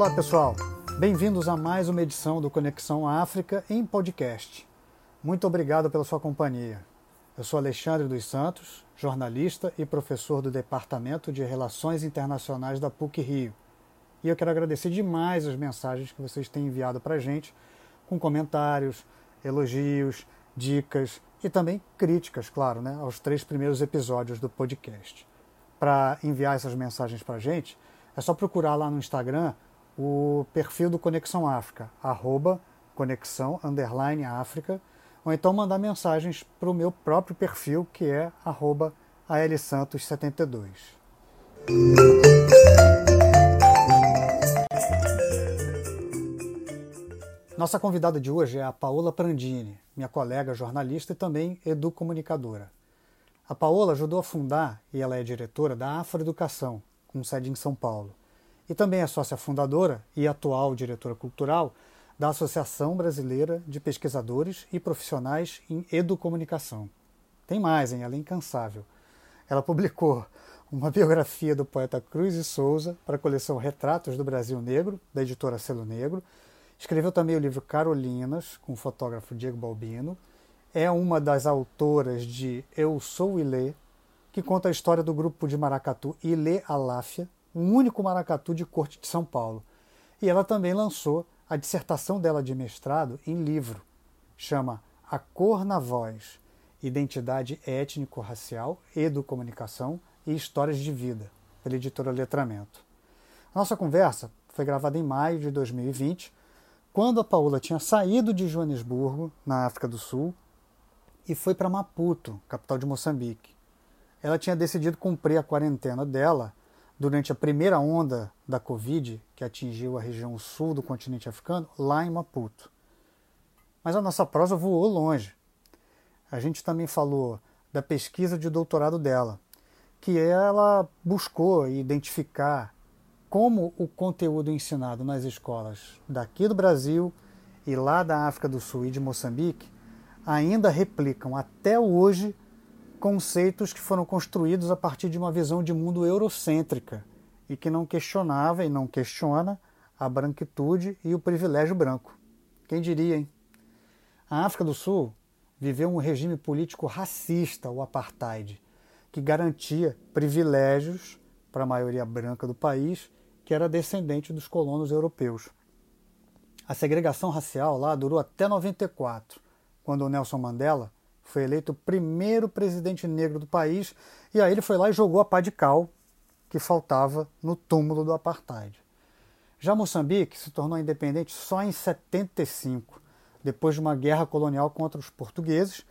Olá, pessoal. Bem-vindos a mais uma edição do Conexão África em podcast. Muito obrigado pela sua companhia. Eu sou Alexandre dos Santos, jornalista e professor do Departamento de Relações Internacionais da PUC Rio. E eu quero agradecer demais as mensagens que vocês têm enviado para a gente, com comentários, elogios, dicas e também críticas, claro, né, aos três primeiros episódios do podcast. Para enviar essas mensagens para a gente, é só procurar lá no Instagram o perfil do Conexão África, arroba conexão underline África, ou então mandar mensagens para o meu próprio perfil, que é arroba alsantos72. Nossa convidada de hoje é a Paola Prandini, minha colega jornalista e também educomunicadora. A Paola ajudou a fundar, e ela é diretora da Afroeducação, com sede em São Paulo. E também é sócia fundadora e atual diretora cultural da Associação Brasileira de Pesquisadores e Profissionais em Educomunicação. Tem mais, hein? Ela é incansável. Ela publicou uma biografia do poeta Cruz e Souza para a coleção Retratos do Brasil Negro, da editora Selo Negro, Escreveu também o livro Carolinas, com o fotógrafo Diego Balbino. É uma das autoras de Eu Sou Ilê, que conta a história do grupo de maracatu Ilê Aláfia, o único maracatu de corte de São Paulo. E ela também lançou a dissertação dela de mestrado em livro. Chama A Cor na Voz, Identidade Étnico-Racial, Educomunicação e Histórias de Vida, pela editora Letramento. A nossa conversa foi gravada em maio de 2020 quando a Paola tinha saído de Joanesburgo, na África do Sul, e foi para Maputo, capital de Moçambique. Ela tinha decidido cumprir a quarentena dela durante a primeira onda da Covid, que atingiu a região sul do continente africano, lá em Maputo. Mas a nossa prosa voou longe. A gente também falou da pesquisa de doutorado dela, que ela buscou identificar como o conteúdo ensinado nas escolas daqui do Brasil e lá da África do Sul e de Moçambique ainda replicam até hoje conceitos que foram construídos a partir de uma visão de mundo eurocêntrica e que não questionava e não questiona a branquitude e o privilégio branco. Quem diria, hein? A África do Sul viveu um regime político racista, o apartheid, que garantia privilégios para a maioria branca do país que era descendente dos colonos europeus. A segregação racial lá durou até 94, quando Nelson Mandela foi eleito o primeiro presidente negro do país, e aí ele foi lá e jogou a pá de cal que faltava no túmulo do apartheid. Já Moçambique se tornou independente só em 75, depois de uma guerra colonial contra os portugueses,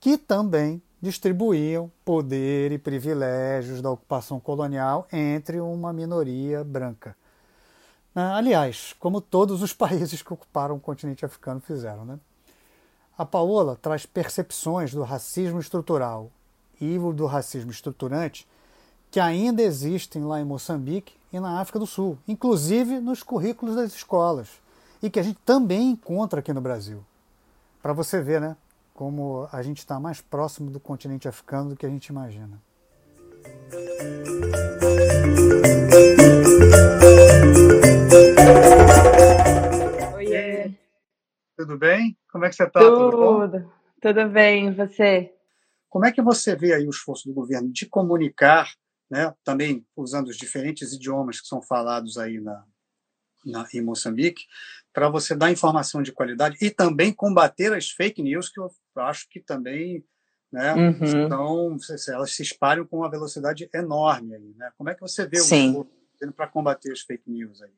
que também distribuíam poder e privilégios da ocupação colonial entre uma minoria branca. Ah, aliás, como todos os países que ocuparam o continente africano fizeram. Né? A Paola traz percepções do racismo estrutural e do racismo estruturante que ainda existem lá em Moçambique e na África do Sul, inclusive nos currículos das escolas, e que a gente também encontra aqui no Brasil. Para você ver, né? como a gente está mais próximo do continente africano do que a gente imagina. Tudo bem? Como é que você está? Tudo, Tudo, Tudo bem, e você? Como é que você vê aí o esforço do governo de comunicar, né, também usando os diferentes idiomas que são falados aí na, na em Moçambique, para você dar informação de qualidade e também combater as fake news, que eu acho que também né, uhum. então, elas se espalham com uma velocidade enorme. Aí, né? Como é que você vê Sim. o governo para combater as fake news aí?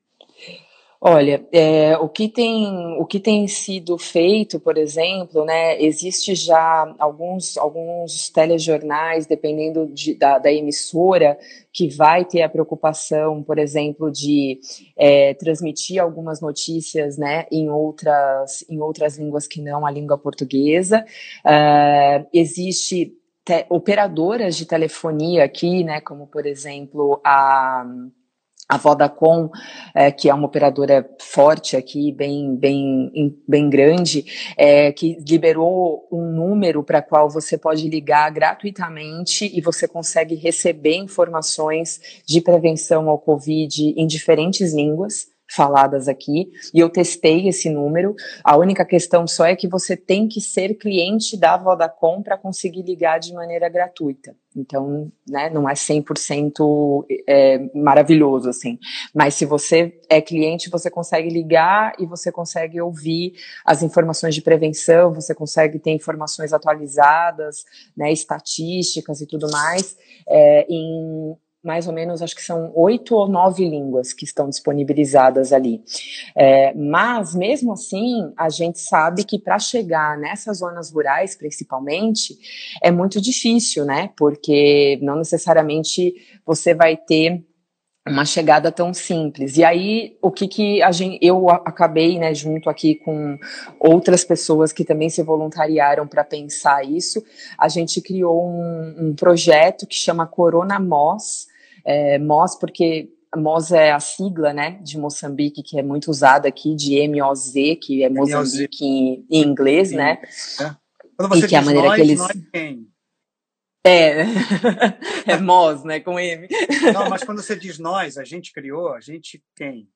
Olha, é, o, que tem, o que tem sido feito, por exemplo, né, existe já alguns, alguns telejornais, dependendo de, da, da, emissora, que vai ter a preocupação, por exemplo, de é, transmitir algumas notícias né, em, outras, em outras línguas que não a língua portuguesa. Uh, existe te, operadoras de telefonia aqui, né, como, por exemplo, a a Vodacom, é, que é uma operadora forte aqui, bem, bem, bem grande, é, que liberou um número para qual você pode ligar gratuitamente e você consegue receber informações de prevenção ao Covid em diferentes línguas faladas aqui, e eu testei esse número. A única questão só é que você tem que ser cliente da Vodacom para conseguir ligar de maneira gratuita. Então, né, não é 100% é, maravilhoso, assim. Mas se você é cliente, você consegue ligar e você consegue ouvir as informações de prevenção, você consegue ter informações atualizadas, né, estatísticas e tudo mais, é, em mais ou menos, acho que são oito ou nove línguas que estão disponibilizadas ali. É, mas, mesmo assim, a gente sabe que para chegar nessas zonas rurais, principalmente, é muito difícil, né? Porque não necessariamente você vai ter uma chegada tão simples. E aí, o que que a gente, eu acabei, né, junto aqui com outras pessoas que também se voluntariaram para pensar isso, a gente criou um, um projeto que chama Corona Mos, é, MOS, porque MOS é a sigla, né, de Moçambique, que é muito usada aqui, de MOZ, que é Moçambique em, em, inglês, Sim. né? É. Quando você e que é a maneira nós, que eles... É, é MOS, né, com M. Não, mas quando você diz nós, a gente criou, a gente quem?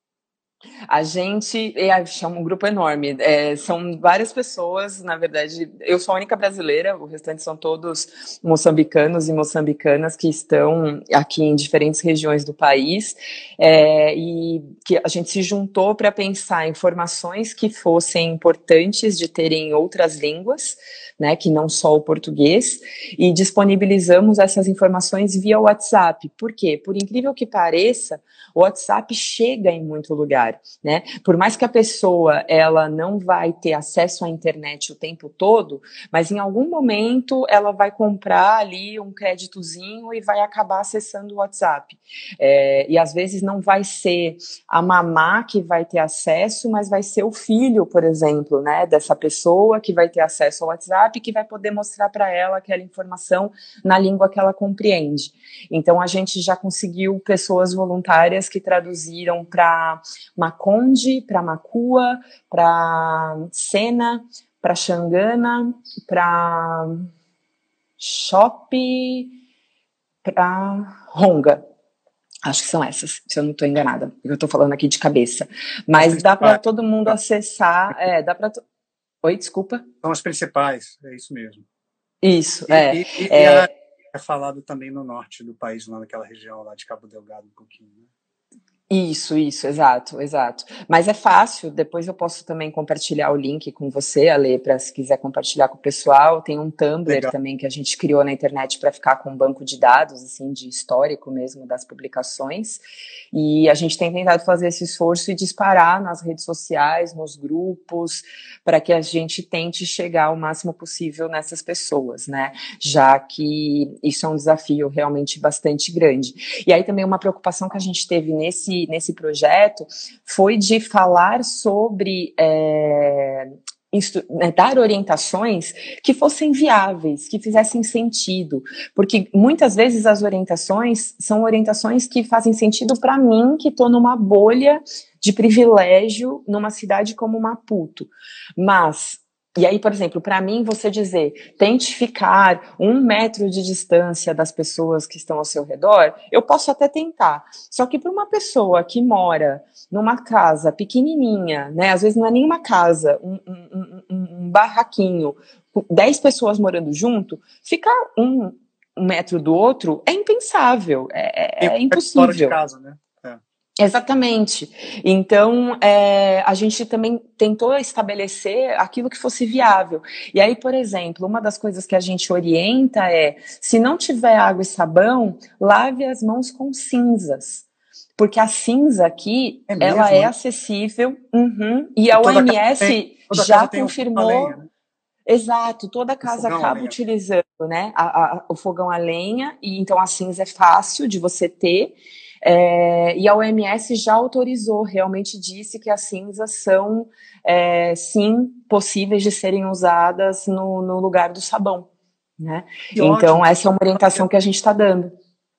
A gente é, um grupo enorme. É, são várias pessoas, na verdade. Eu sou a única brasileira, o restante são todos moçambicanos e moçambicanas que estão aqui em diferentes regiões do país. É, e que a gente se juntou para pensar informações que fossem importantes de terem outras línguas, né, que não só o português, e disponibilizamos essas informações via WhatsApp. Por quê? Por incrível que pareça, o WhatsApp chega em muito lugar, né? Por mais que a pessoa ela não vai ter acesso à internet o tempo todo, mas em algum momento ela vai comprar ali um créditozinho e vai acabar acessando o WhatsApp. É, e às vezes não vai ser a mamá que vai ter acesso, mas vai ser o filho, por exemplo, né, dessa pessoa que vai ter acesso ao WhatsApp que vai poder mostrar para ela aquela informação na língua que ela compreende. Então a gente já conseguiu pessoas voluntárias que traduziram para Maconde, para Macua, para Sena, para Xangana, para Shop, para Ronga. Acho que são essas, se eu não estou enganada. Eu estou falando aqui de cabeça. Mas dá para todo mundo acessar. É, dá para. Oi, desculpa. São as principais, é isso mesmo. Isso, e, é. E, e é... é falado também no norte do país, lá naquela região lá de Cabo Delgado, um pouquinho. Né? Isso, isso, exato, exato. Mas é fácil, depois eu posso também compartilhar o link com você, Ale, para se quiser compartilhar com o pessoal. Tem um Tumblr Legal. também que a gente criou na internet para ficar com um banco de dados, assim, de histórico mesmo das publicações. E a gente tem tentado fazer esse esforço e disparar nas redes sociais, nos grupos, para que a gente tente chegar o máximo possível nessas pessoas, né? Já que isso é um desafio realmente bastante grande. E aí também uma preocupação que a gente teve nesse nesse, projeto foi de falar sobre é, né, dar orientações que fossem viáveis, que fizessem sentido, porque muitas vezes as orientações são orientações que fazem sentido para mim, que estou numa bolha de privilégio numa cidade como Maputo, mas e aí, por exemplo, para mim, você dizer, tente ficar um metro de distância das pessoas que estão ao seu redor, eu posso até tentar. Só que para uma pessoa que mora numa casa pequenininha, né, às vezes não é nem uma casa, um, um, um, um barraquinho, dez pessoas morando junto, ficar um, um metro do outro é impensável, é, é, é impossível. Fora de casa, né? Exatamente. Então, é, a gente também tentou estabelecer aquilo que fosse viável. E aí, por exemplo, uma das coisas que a gente orienta é: se não tiver água e sabão, lave as mãos com cinzas. Porque a cinza aqui, é ela é acessível, uhum, e a OMS tem, já confirmou. Né? Exato, toda casa acaba utilizando né, a, a, o fogão a lenha, e então a cinza é fácil de você ter. É, e a OMS já autorizou, realmente disse que as cinzas são, é, sim, possíveis de serem usadas no, no lugar do sabão. Né? então, ótimo. essa é uma orientação que a gente está dando.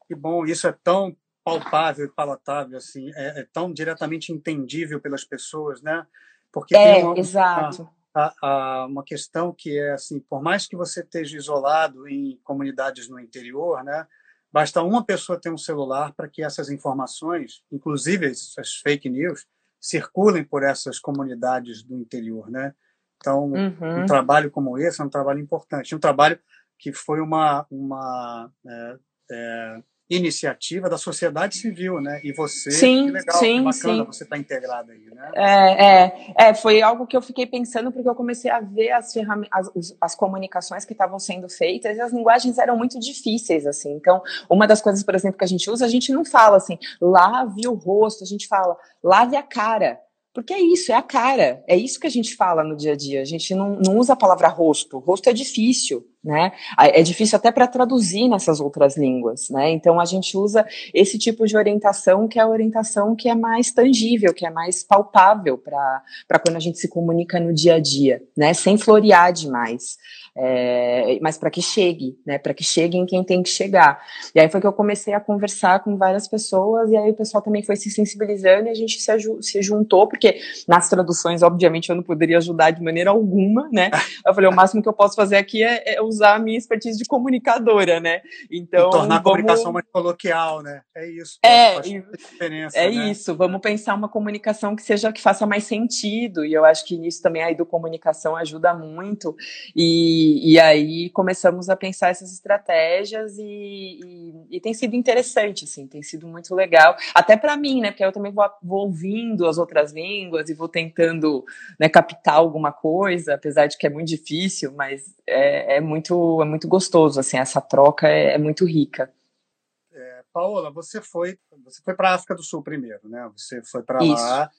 Que bom, isso é tão palpável e palatável, assim, é, é, tão diretamente entendível pelas pessoas, né? Porque é, uma, exato. A, a, uma questão que é assim, por mais que você esteja isolado em comunidades no interior, né? Basta uma pessoa ter um celular para que essas informações, inclusive as fake news, circulem por essas comunidades do interior, né? Então, uhum. um trabalho como esse é um trabalho importante, um trabalho que foi uma, uma é, é, iniciativa da sociedade civil, né? E você, sim, que legal, sim, que bacana sim. você estar tá integrada aí, né? É, é, é, foi algo que eu fiquei pensando porque eu comecei a ver as ferramentas, as, as comunicações que estavam sendo feitas e as linguagens eram muito difíceis, assim. Então, uma das coisas, por exemplo, que a gente usa, a gente não fala assim, lave o rosto, a gente fala, lave a cara. Porque é isso, é a cara. É isso que a gente fala no dia a dia. A gente não, não usa a palavra rosto. Rosto é difícil, né? É difícil até para traduzir nessas outras línguas, né? Então a gente usa esse tipo de orientação que é a orientação que é mais tangível, que é mais palpável para quando a gente se comunica no dia a dia, né? Sem florear demais é, mas para que chegue, né? Para que chegue em quem tem que chegar. E aí foi que eu comecei a conversar com várias pessoas, e aí o pessoal também foi se sensibilizando e a gente se, se juntou, porque nas traduções, obviamente, eu não poderia ajudar de maneira alguma, né? Eu falei, o máximo que eu posso fazer aqui é, é usar a minha expertise de comunicadora, né? Então. E tornar vamos... a comunicação mais coloquial, né? É isso. É, é né? isso. Vamos pensar uma comunicação que seja que faça mais sentido, e eu acho que nisso também a educomunicação ajuda muito. E e, aí começamos a pensar essas estratégias e, e, e, tem sido interessante, assim, tem sido muito legal, até para mim, né? Porque eu também vou, vou, ouvindo as outras línguas e vou tentando né, captar alguma coisa, apesar de que é muito difícil, mas é, é muito, é muito gostoso, assim, essa troca é, é muito rica. É, Paola, você foi, você foi para a África do Sul primeiro, né? Você foi para lá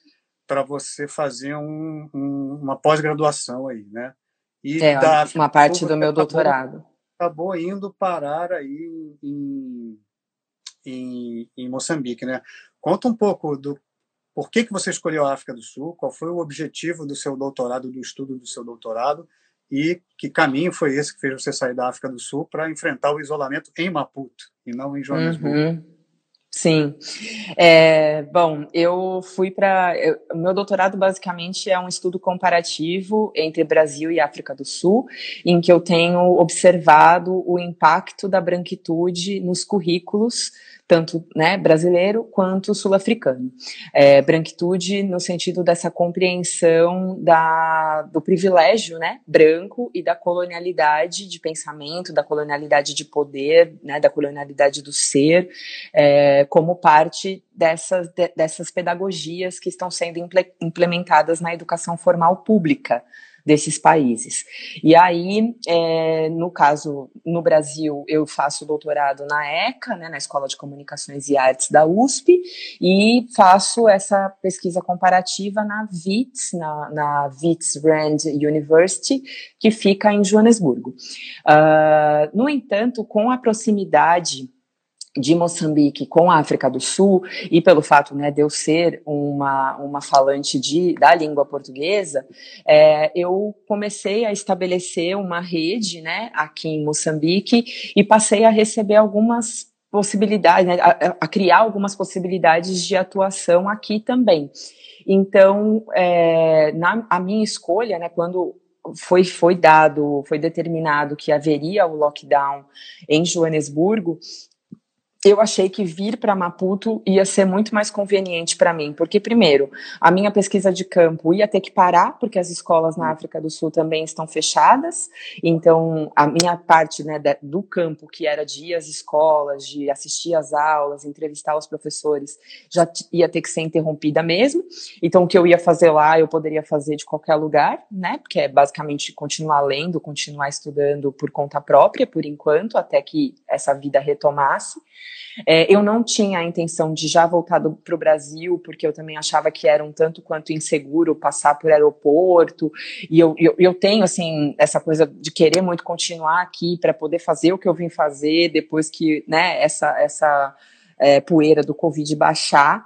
para você fazer um, um, uma pós-graduação aí, né? E é, da, uma parte do meu doutorado. Acabou indo parar aí em, em, em Moçambique, né? Conta um pouco do por que, que você escolheu a África do Sul, qual foi o objetivo do seu doutorado, do estudo do seu doutorado, e que caminho foi esse que fez você sair da África do Sul para enfrentar o isolamento em Maputo e não em Joanesburgo. Uhum. Sim. É, bom, eu fui para. O meu doutorado basicamente é um estudo comparativo entre Brasil e África do Sul, em que eu tenho observado o impacto da branquitude nos currículos tanto né, brasileiro quanto sul-africano. É, branquitude no sentido dessa compreensão da, do privilégio né, branco e da colonialidade de pensamento, da colonialidade de poder, né, da colonialidade do ser, é, como parte dessas, de, dessas pedagogias que estão sendo implementadas na educação formal pública desses países. E aí, é, no caso, no Brasil, eu faço doutorado na ECA, né, na Escola de Comunicações e Artes da USP, e faço essa pesquisa comparativa na WITS, na, na WITS Rand University, que fica em Joanesburgo. Uh, no entanto, com a proximidade de Moçambique com a África do Sul e pelo fato né, de eu ser uma, uma falante de, da língua portuguesa, é, eu comecei a estabelecer uma rede né, aqui em Moçambique e passei a receber algumas possibilidades, né, a, a, criar algumas possibilidades de atuação aqui também. Então, é, na a minha escolha, né, quando foi, foi dado, foi determinado que haveria o lockdown em Joanesburgo, eu achei que vir para Maputo ia ser muito mais conveniente para mim, porque primeiro, a minha pesquisa de campo ia ter que parar, porque as escolas na África do Sul também estão fechadas. Então, a minha parte, né, do campo, que era de ir às escolas, de assistir às aulas, entrevistar os professores, já ia ter que ser interrompida mesmo. Então, o que eu ia fazer lá, eu poderia fazer de qualquer lugar, né? Porque é basicamente continuar lendo, continuar estudando por conta própria, por enquanto, até que essa vida retomasse. É, eu não tinha a intenção de já voltar para o Brasil, porque eu também achava que era um tanto quanto inseguro passar por aeroporto, e eu, eu, eu tenho, assim, essa coisa de querer muito continuar aqui para poder fazer o que eu vim fazer depois que, né, essa, essa é, poeira do Covid baixar.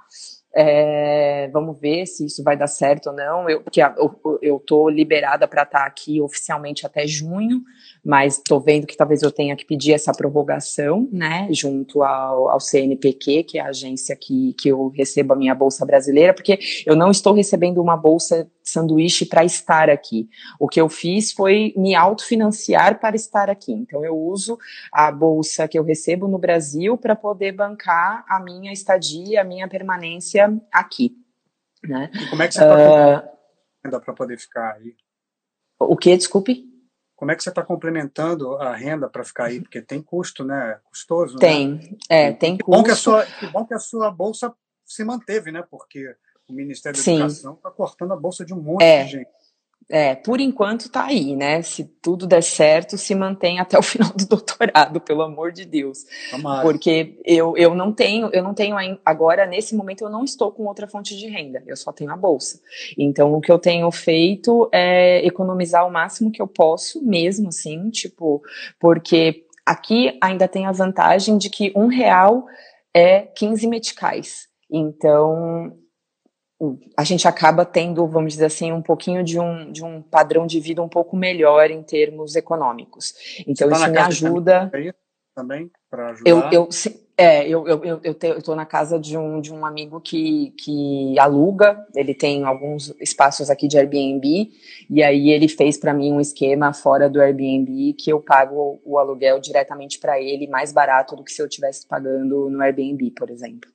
É, vamos ver se isso vai dar certo ou não. Eu, porque eu, eu liberada para estar tá aqui oficialmente até junho, mas estou vendo que talvez eu tenha que pedir essa prorrogação, né, junto ao, ao CNPq, que é a agência que, que eu recebo a minha bolsa brasileira, porque eu não estou recebendo uma bolsa sanduíche para estar aqui. O que eu fiz foi me autofinanciar para estar aqui. Então eu uso a bolsa que eu recebo no Brasil para poder bancar a minha estadia, a minha permanência aqui. Né? E como é que você está uh, para poder ficar aí? O que, desculpe? Como é que você está complementando a renda para ficar aí? Porque tem custo, né? Custoso. Tem, né? é, tem que custo. Bom que, a sua, que bom que a sua bolsa se manteve, né? Porque o Ministério da Sim. Educação está cortando a bolsa de um monte é. de gente. É, por enquanto tá aí, né? Se tudo der certo, se mantém até o final do doutorado, pelo amor de Deus. Porque eu, eu não tenho, eu não tenho agora, nesse momento, eu não estou com outra fonte de renda, eu só tenho a bolsa. Então, o que eu tenho feito é economizar o máximo que eu posso, mesmo assim, tipo, porque aqui ainda tem a vantagem de que um real é 15 meticais. Então, a gente acaba tendo, vamos dizer assim, um pouquinho de um, de um padrão de vida um pouco melhor em termos econômicos. Então, tá isso me ajuda. Também, para ajudar? Eu, eu, é, eu, eu, eu, eu, eu tô na casa de um, de um amigo que, que aluga, ele tem alguns espaços aqui de Airbnb, e aí ele fez para mim um esquema fora do Airbnb que eu pago o aluguel diretamente para ele, mais barato do que se eu estivesse pagando no Airbnb, por exemplo.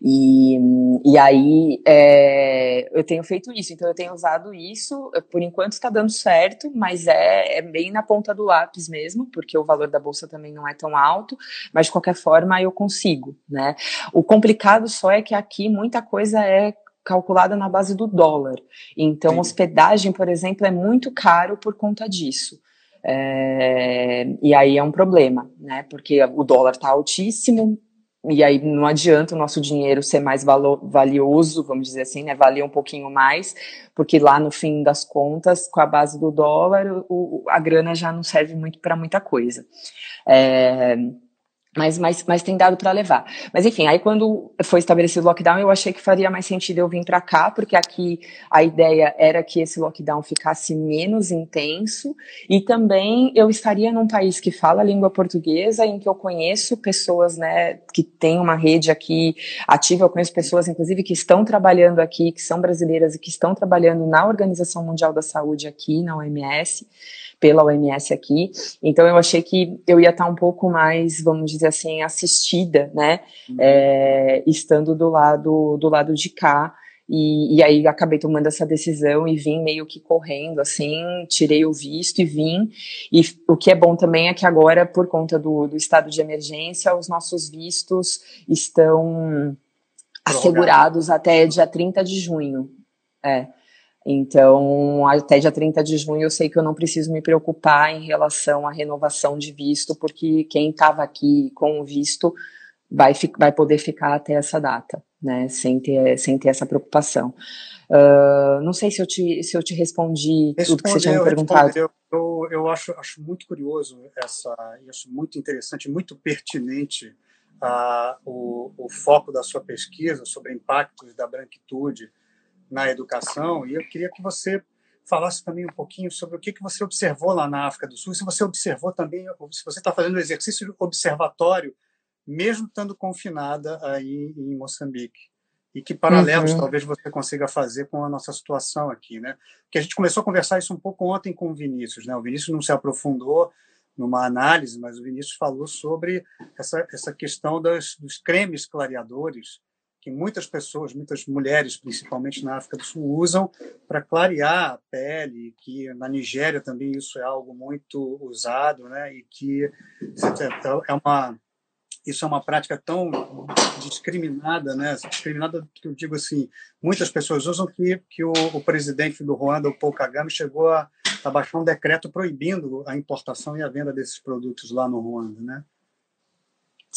E, e aí é, eu tenho feito isso, então eu tenho usado isso, por enquanto está dando certo, mas é, é, bem na ponta do lápis mesmo, porque o valor da bolsa também não é tão alto, mas de qualquer forma eu consigo, né? O complicado só é que aqui muita coisa é calculada na base do dólar. Então, Sim. hospedagem, por exemplo, é muito caro por conta disso. É, e aí é um problema, né? Porque o dólar está altíssimo, e aí não adianta o nosso dinheiro ser mais valo, valioso, vamos dizer assim, né, valer um pouquinho mais, porque lá no fim das contas, com a base do dólar, o, a grana já não serve muito para muita coisa. É, mas, mas, mas tem dado para levar. Mas enfim, aí quando foi estabelecido o lockdown, eu achei que faria mais sentido eu vir para cá, porque aqui a ideia era que esse lockdown ficasse menos intenso. E também eu estaria num país que fala a língua portuguesa, em que eu conheço pessoas, né, que tem uma rede aqui ativa, eu conheço pessoas, inclusive, que estão trabalhando aqui, que são brasileiras e que estão trabalhando na Organização Mundial da Saúde aqui, na OMS pela OMS aqui. Então eu achei que eu ia estar um pouco mais, vamos dizer assim, assistida, né? Uhum. É, estando do lado do lado de cá. E, e, aí acabei tomando essa decisão e vim meio que correndo, assim, tirei o visto e vim. E o que é bom também é que agora, por conta do, do estado de emergência, os nossos vistos estão assegurados até dia 30 de junho. É. Então, até dia 30 de junho, eu sei que eu não preciso me preocupar em relação à renovação de visto, porque quem estava aqui com o visto vai, vai poder ficar até essa data, né, sem ter, sem ter essa preocupação. Uh, não sei se eu te, se eu te respondi Respondeu, tudo que você tinha me perguntado. Eu, eu acho, acho muito curioso essa, acho muito interessante, muito pertinente uh, o, o foco da sua pesquisa sobre impactos da branquitude na educação e eu queria que você falasse também um pouquinho sobre o que, que você observou lá na África do Sul, se você observou também, se você está fazendo o exercício observatório, mesmo estando confinada aí em Moçambique. E que paralelos uhum. talvez você consiga fazer com a nossa situação aqui, né? Que a gente começou a conversar isso um pouco ontem com o Vinícius, né? O Vinícius não se aprofundou numa análise, mas o Vinícius falou sobre essa, essa questão das, dos cremes clareadores que muitas pessoas, muitas mulheres, principalmente na África do Sul, usam para clarear a pele, que na Nigéria também isso é algo muito usado, né? E que é uma isso é uma prática tão discriminada, né? Discriminada que eu digo assim, muitas pessoas usam que que o, o presidente do Ruanda, o Paul Kagame, chegou a, a baixar um decreto proibindo a importação e a venda desses produtos lá no Ruanda, né?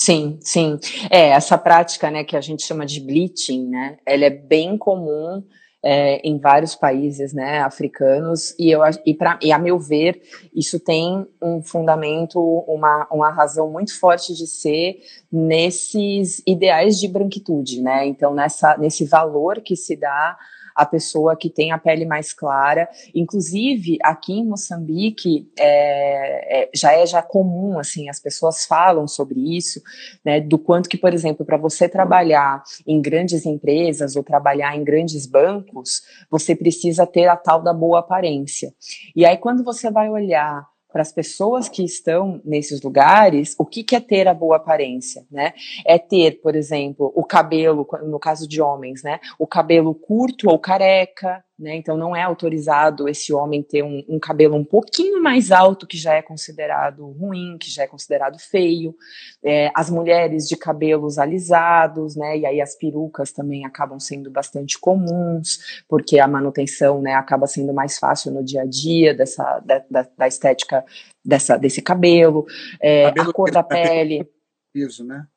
Sim, sim. É, essa prática, né, que a gente chama de bleaching, né, ela é bem comum é, em vários países, né, africanos, e, eu, e, pra, e a meu ver, isso tem um fundamento, uma, uma razão muito forte de ser nesses ideais de branquitude, né, então nessa, nesse valor que se dá a pessoa que tem a pele mais clara. Inclusive, aqui em Moçambique, é, é, já é já comum, assim, as pessoas falam sobre isso, né, do quanto que, por exemplo, para você trabalhar em grandes empresas ou trabalhar em grandes bancos, você precisa ter a tal da boa aparência. E aí, quando você vai olhar para as pessoas que estão nesses lugares, o que, que, é ter a boa aparência, né? É ter, por exemplo, o cabelo, no caso de homens, né? O cabelo curto ou careca, né? Então não é autorizado esse homem ter um, um, cabelo um pouquinho mais alto, que já é considerado ruim, que já é considerado feio. É, as mulheres de cabelos alisados, né? E aí as perucas também acabam sendo bastante comuns, porque a manutenção, né, acaba sendo mais fácil no dia a dia dessa da, da, da estética dessa desse cabelo, é, cabelo a cor da pele. Isso, né?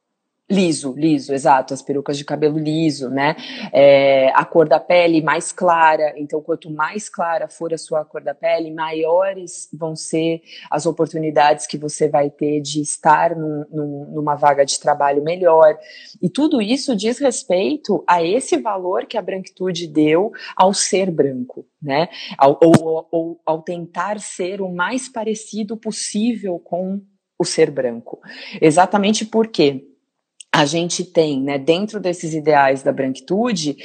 Liso, liso, exato, as perucas de cabelo liso, né? É, a cor da pele mais clara, então quanto mais clara for a sua cor da pele, maiores vão ser as oportunidades que você vai ter de estar num, num, numa vaga de trabalho melhor. E tudo isso diz respeito a esse valor que a branquitude deu ao ser branco, né? Ao, ou, ou ao tentar ser o mais parecido possível com o ser branco. Exatamente porque a gente tem, né, dentro desses ideais da branquitude,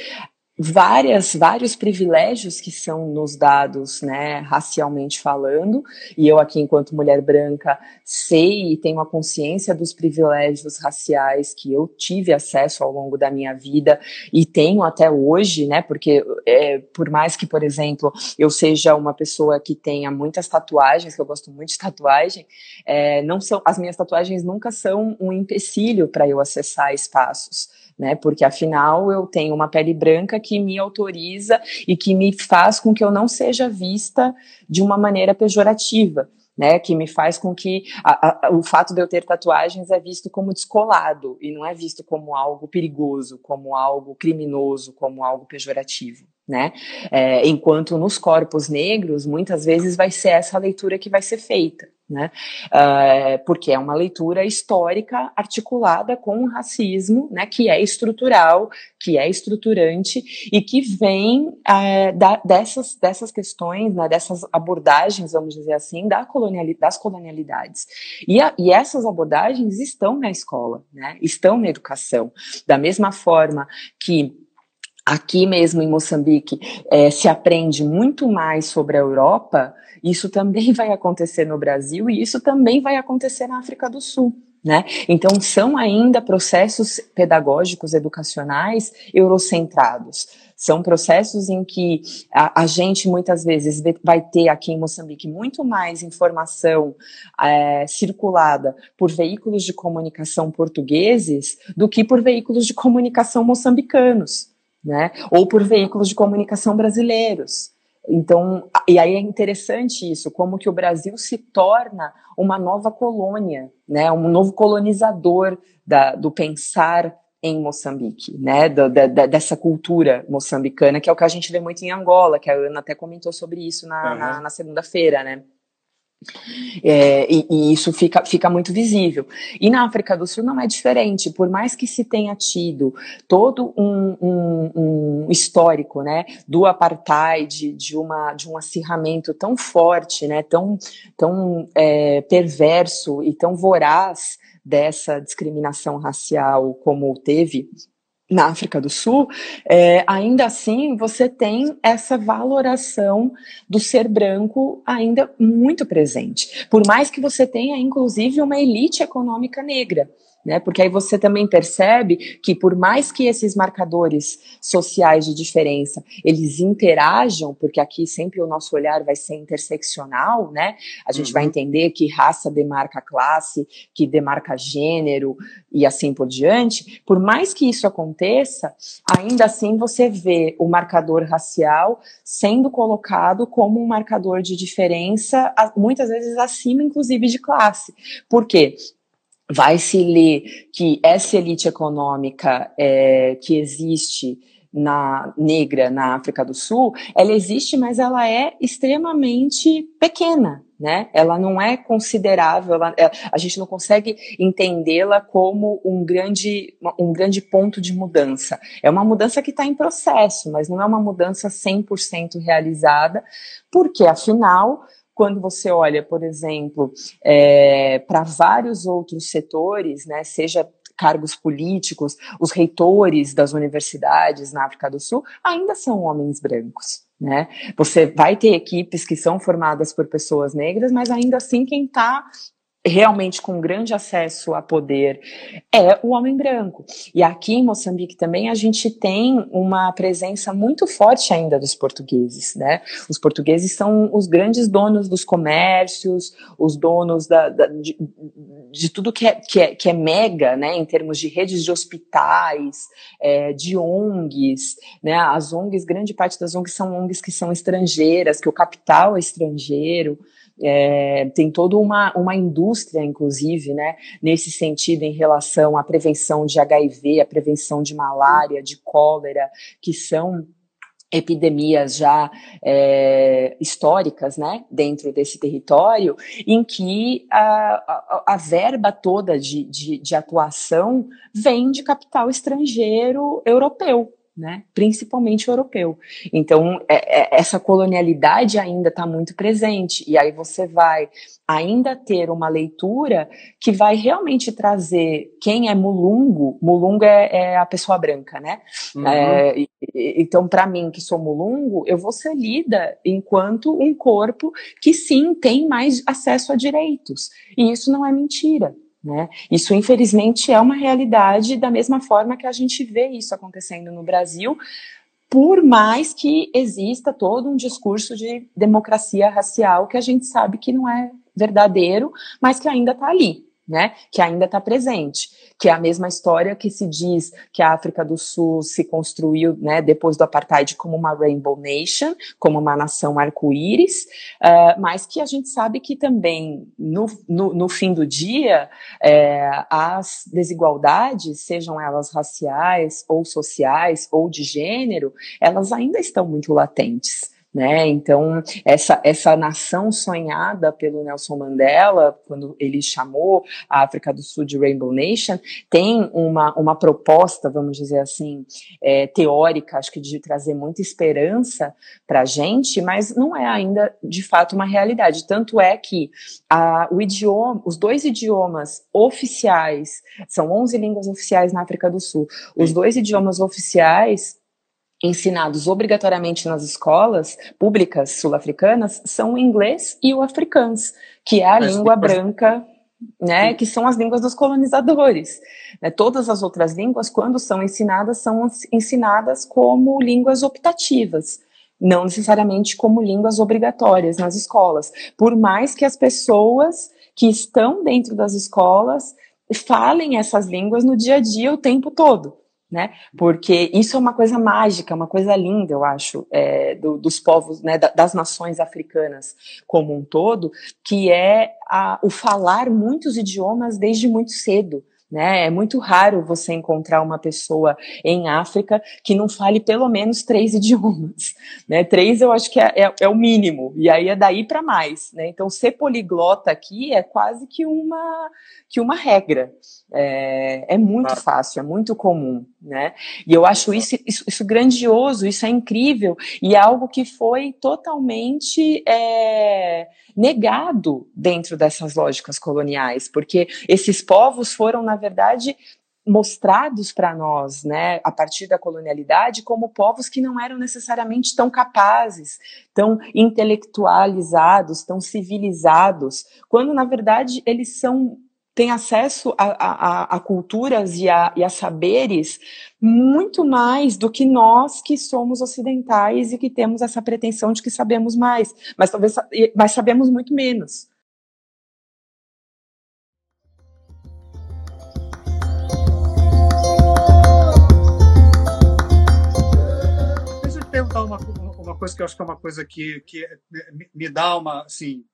várias, vários privilégios que são nos dados, né, racialmente falando, e eu aqui, enquanto mulher branca, sei e tenho a consciência dos privilégios raciais que eu tive acesso ao longo da minha vida e tenho até hoje, né, porque é, por mais que, por exemplo, eu seja uma pessoa que tenha muitas tatuagens, que eu gosto muito de tatuagem, é, não são, as minhas tatuagens nunca são um empecilho para eu acessar espaços né? Porque afinal eu tenho uma pele branca que me autoriza e que me faz com que eu não seja vista de uma maneira pejorativa. Né, que me faz com que a, a, o fato de eu ter tatuagens é visto como descolado e não é visto como algo perigoso, como algo criminoso, como algo pejorativo. Né? É, enquanto nos corpos negros, muitas vezes vai ser essa leitura que vai ser feita né? Uh, porque é uma leitura histórica articulada com o racismo, né? Que é estrutural, que é estruturante e que vem uh, da, dessas, dessas questões, né? dessas abordagens, vamos dizer assim, da coloniali das colonialidades. E, a, e essas abordagens estão na escola, né? Estão na educação. Da mesma forma que aqui mesmo em Moçambique é, se aprende muito mais sobre a Europa, isso também vai acontecer no Brasil e isso também vai acontecer na África do Sul. Né? Então, são ainda processos pedagógicos, educacionais, eurocentrados. São processos em que a, a, gente muitas vezes vai ter aqui em Moçambique muito mais informação é, circulada por veículos de comunicação portugueses do que por veículos de comunicação moçambicanos, né? Ou por veículos de comunicação brasileiros. Então, e aí é interessante isso, como que o Brasil se torna uma nova colônia, né, um novo colonizador da, do pensar em Moçambique, né, da, da, dessa cultura moçambicana, que é o que a gente vê muito em Angola, que a Ana até comentou sobre isso na, uhum. na, na segunda-feira, né. É, e, e, isso fica, fica muito visível. E na África do Sul não é diferente, por mais que se tenha tido todo um, um, um histórico né, do apartheid, de, uma, de um acirramento tão forte, né, tão, tão é, perverso e tão voraz dessa discriminação racial como teve na África do Sul, é, ainda assim você tem essa valoração do ser branco ainda muito presente. Por mais que você tenha, inclusive, uma elite econômica negra né? Porque aí você também percebe que por mais que esses marcadores sociais de diferença eles interajam, porque aqui sempre o nosso olhar vai ser interseccional, né? A gente uhum. vai entender que raça demarca classe, que demarca gênero e assim por diante. Por mais que isso aconteça, ainda assim você vê o marcador racial sendo colocado como um marcador de diferença, muitas vezes acima, inclusive, de classe. Por quê? Vai se ler que essa elite econômica é, que existe na negra na África do Sul, ela existe, mas ela é extremamente pequena, né? Ela não é considerável, ela, é, a gente não consegue entendê-la como um grande, um grande ponto de mudança. É uma mudança que está em processo, mas não é uma mudança 100% realizada, porque afinal quando você olha, por exemplo, é, para vários outros setores, né, seja cargos políticos, os reitores das universidades na África do Sul ainda são homens brancos. Né? Você vai ter equipes que são formadas por pessoas negras, mas ainda assim quem está realmente com grande acesso a poder é o homem branco. E aqui em Moçambique também a gente tem uma presença muito forte ainda dos portugueses, né? Os portugueses são os grandes donos dos comércios, os donos da, da de, de, tudo que é, que, é, que é mega, né? Em termos de redes de hospitais, é, de ONGs, né? As ONGs, grande parte das ONGs são ONGs que são estrangeiras, que o capital é estrangeiro, é, tem toda uma, uma indústria, inclusive, né, nesse sentido, em relação à prevenção de HIV, à prevenção de malária, de cólera, que são epidemias já é, históricas, né, dentro desse território, em que a, a, a verba toda de, de, de atuação vem de capital estrangeiro europeu, né? principalmente europeu. Então, é, é, essa colonialidade ainda está muito presente, e aí você vai ainda ter uma leitura que vai realmente trazer quem é mulungo, mulungo é, é a pessoa branca, né? Uhum. É, e, então, para mim, que sou mulungo, eu vou ser lida enquanto um corpo que sim tem mais acesso a direitos, e isso não é mentira. Né? Isso, infelizmente, é uma realidade da mesma forma que a gente vê isso acontecendo no Brasil, por mais que exista todo um discurso de democracia racial que a gente sabe que não é verdadeiro, mas que ainda está ali né, que ainda está presente, que é a mesma história que se diz que a África do Sul se construiu, né, depois do apartheid como uma rainbow nation, como uma nação arco-íris, uh, mas que a gente sabe que também no, no, no fim do dia é, as desigualdades, sejam elas raciais ou sociais ou de gênero, elas ainda estão muito latentes. Né? Então, essa, essa nação sonhada pelo Nelson Mandela, quando ele chamou a África do Sul de Rainbow Nation, tem uma, uma proposta, vamos dizer assim, é, teórica, acho que de trazer muita esperança para a gente, mas não é ainda de fato uma realidade. Tanto é que a, o idioma, os dois idiomas oficiais, são 11 línguas oficiais na África do Sul, os dois idiomas oficiais ensinados obrigatoriamente nas escolas públicas sul-africanas são o inglês e o afrikaans, que é a Mas língua branca, né, que são as línguas dos colonizadores. Né, todas as outras línguas, quando são ensinadas, são ensinadas como línguas optativas, não necessariamente como línguas obrigatórias nas escolas, por mais que as pessoas que estão dentro das escolas falem essas línguas no dia a dia o tempo todo né? Porque isso é uma coisa mágica, uma coisa linda, eu acho, é, do, dos povos, né, das nações africanas como um todo, que é a, o falar muitos idiomas desde muito cedo. Né? É muito raro você encontrar uma pessoa em África que não fale pelo menos três idiomas. Né? Três eu acho que é, é, é o mínimo, e aí é daí para mais. Né? Então, ser poliglota aqui é quase que uma, que uma regra. É, é muito fácil, é muito comum. Né? E eu acho isso, isso, isso, grandioso, isso é incrível, e é algo que foi totalmente é, negado dentro dessas lógicas coloniais, porque esses povos foram, na verdade, mostrados para nós, né, a partir da colonialidade, como povos que não eram necessariamente tão capazes, tão intelectualizados, tão civilizados, quando na verdade eles são têm acesso a, a, a culturas e a, e a saberes muito mais do que nós que somos ocidentais e que temos essa pretensão de que sabemos mais, mas talvez mas sabemos muito menos. Uma, uma coisa que eu acho que é uma coisa que, que me dá uma assim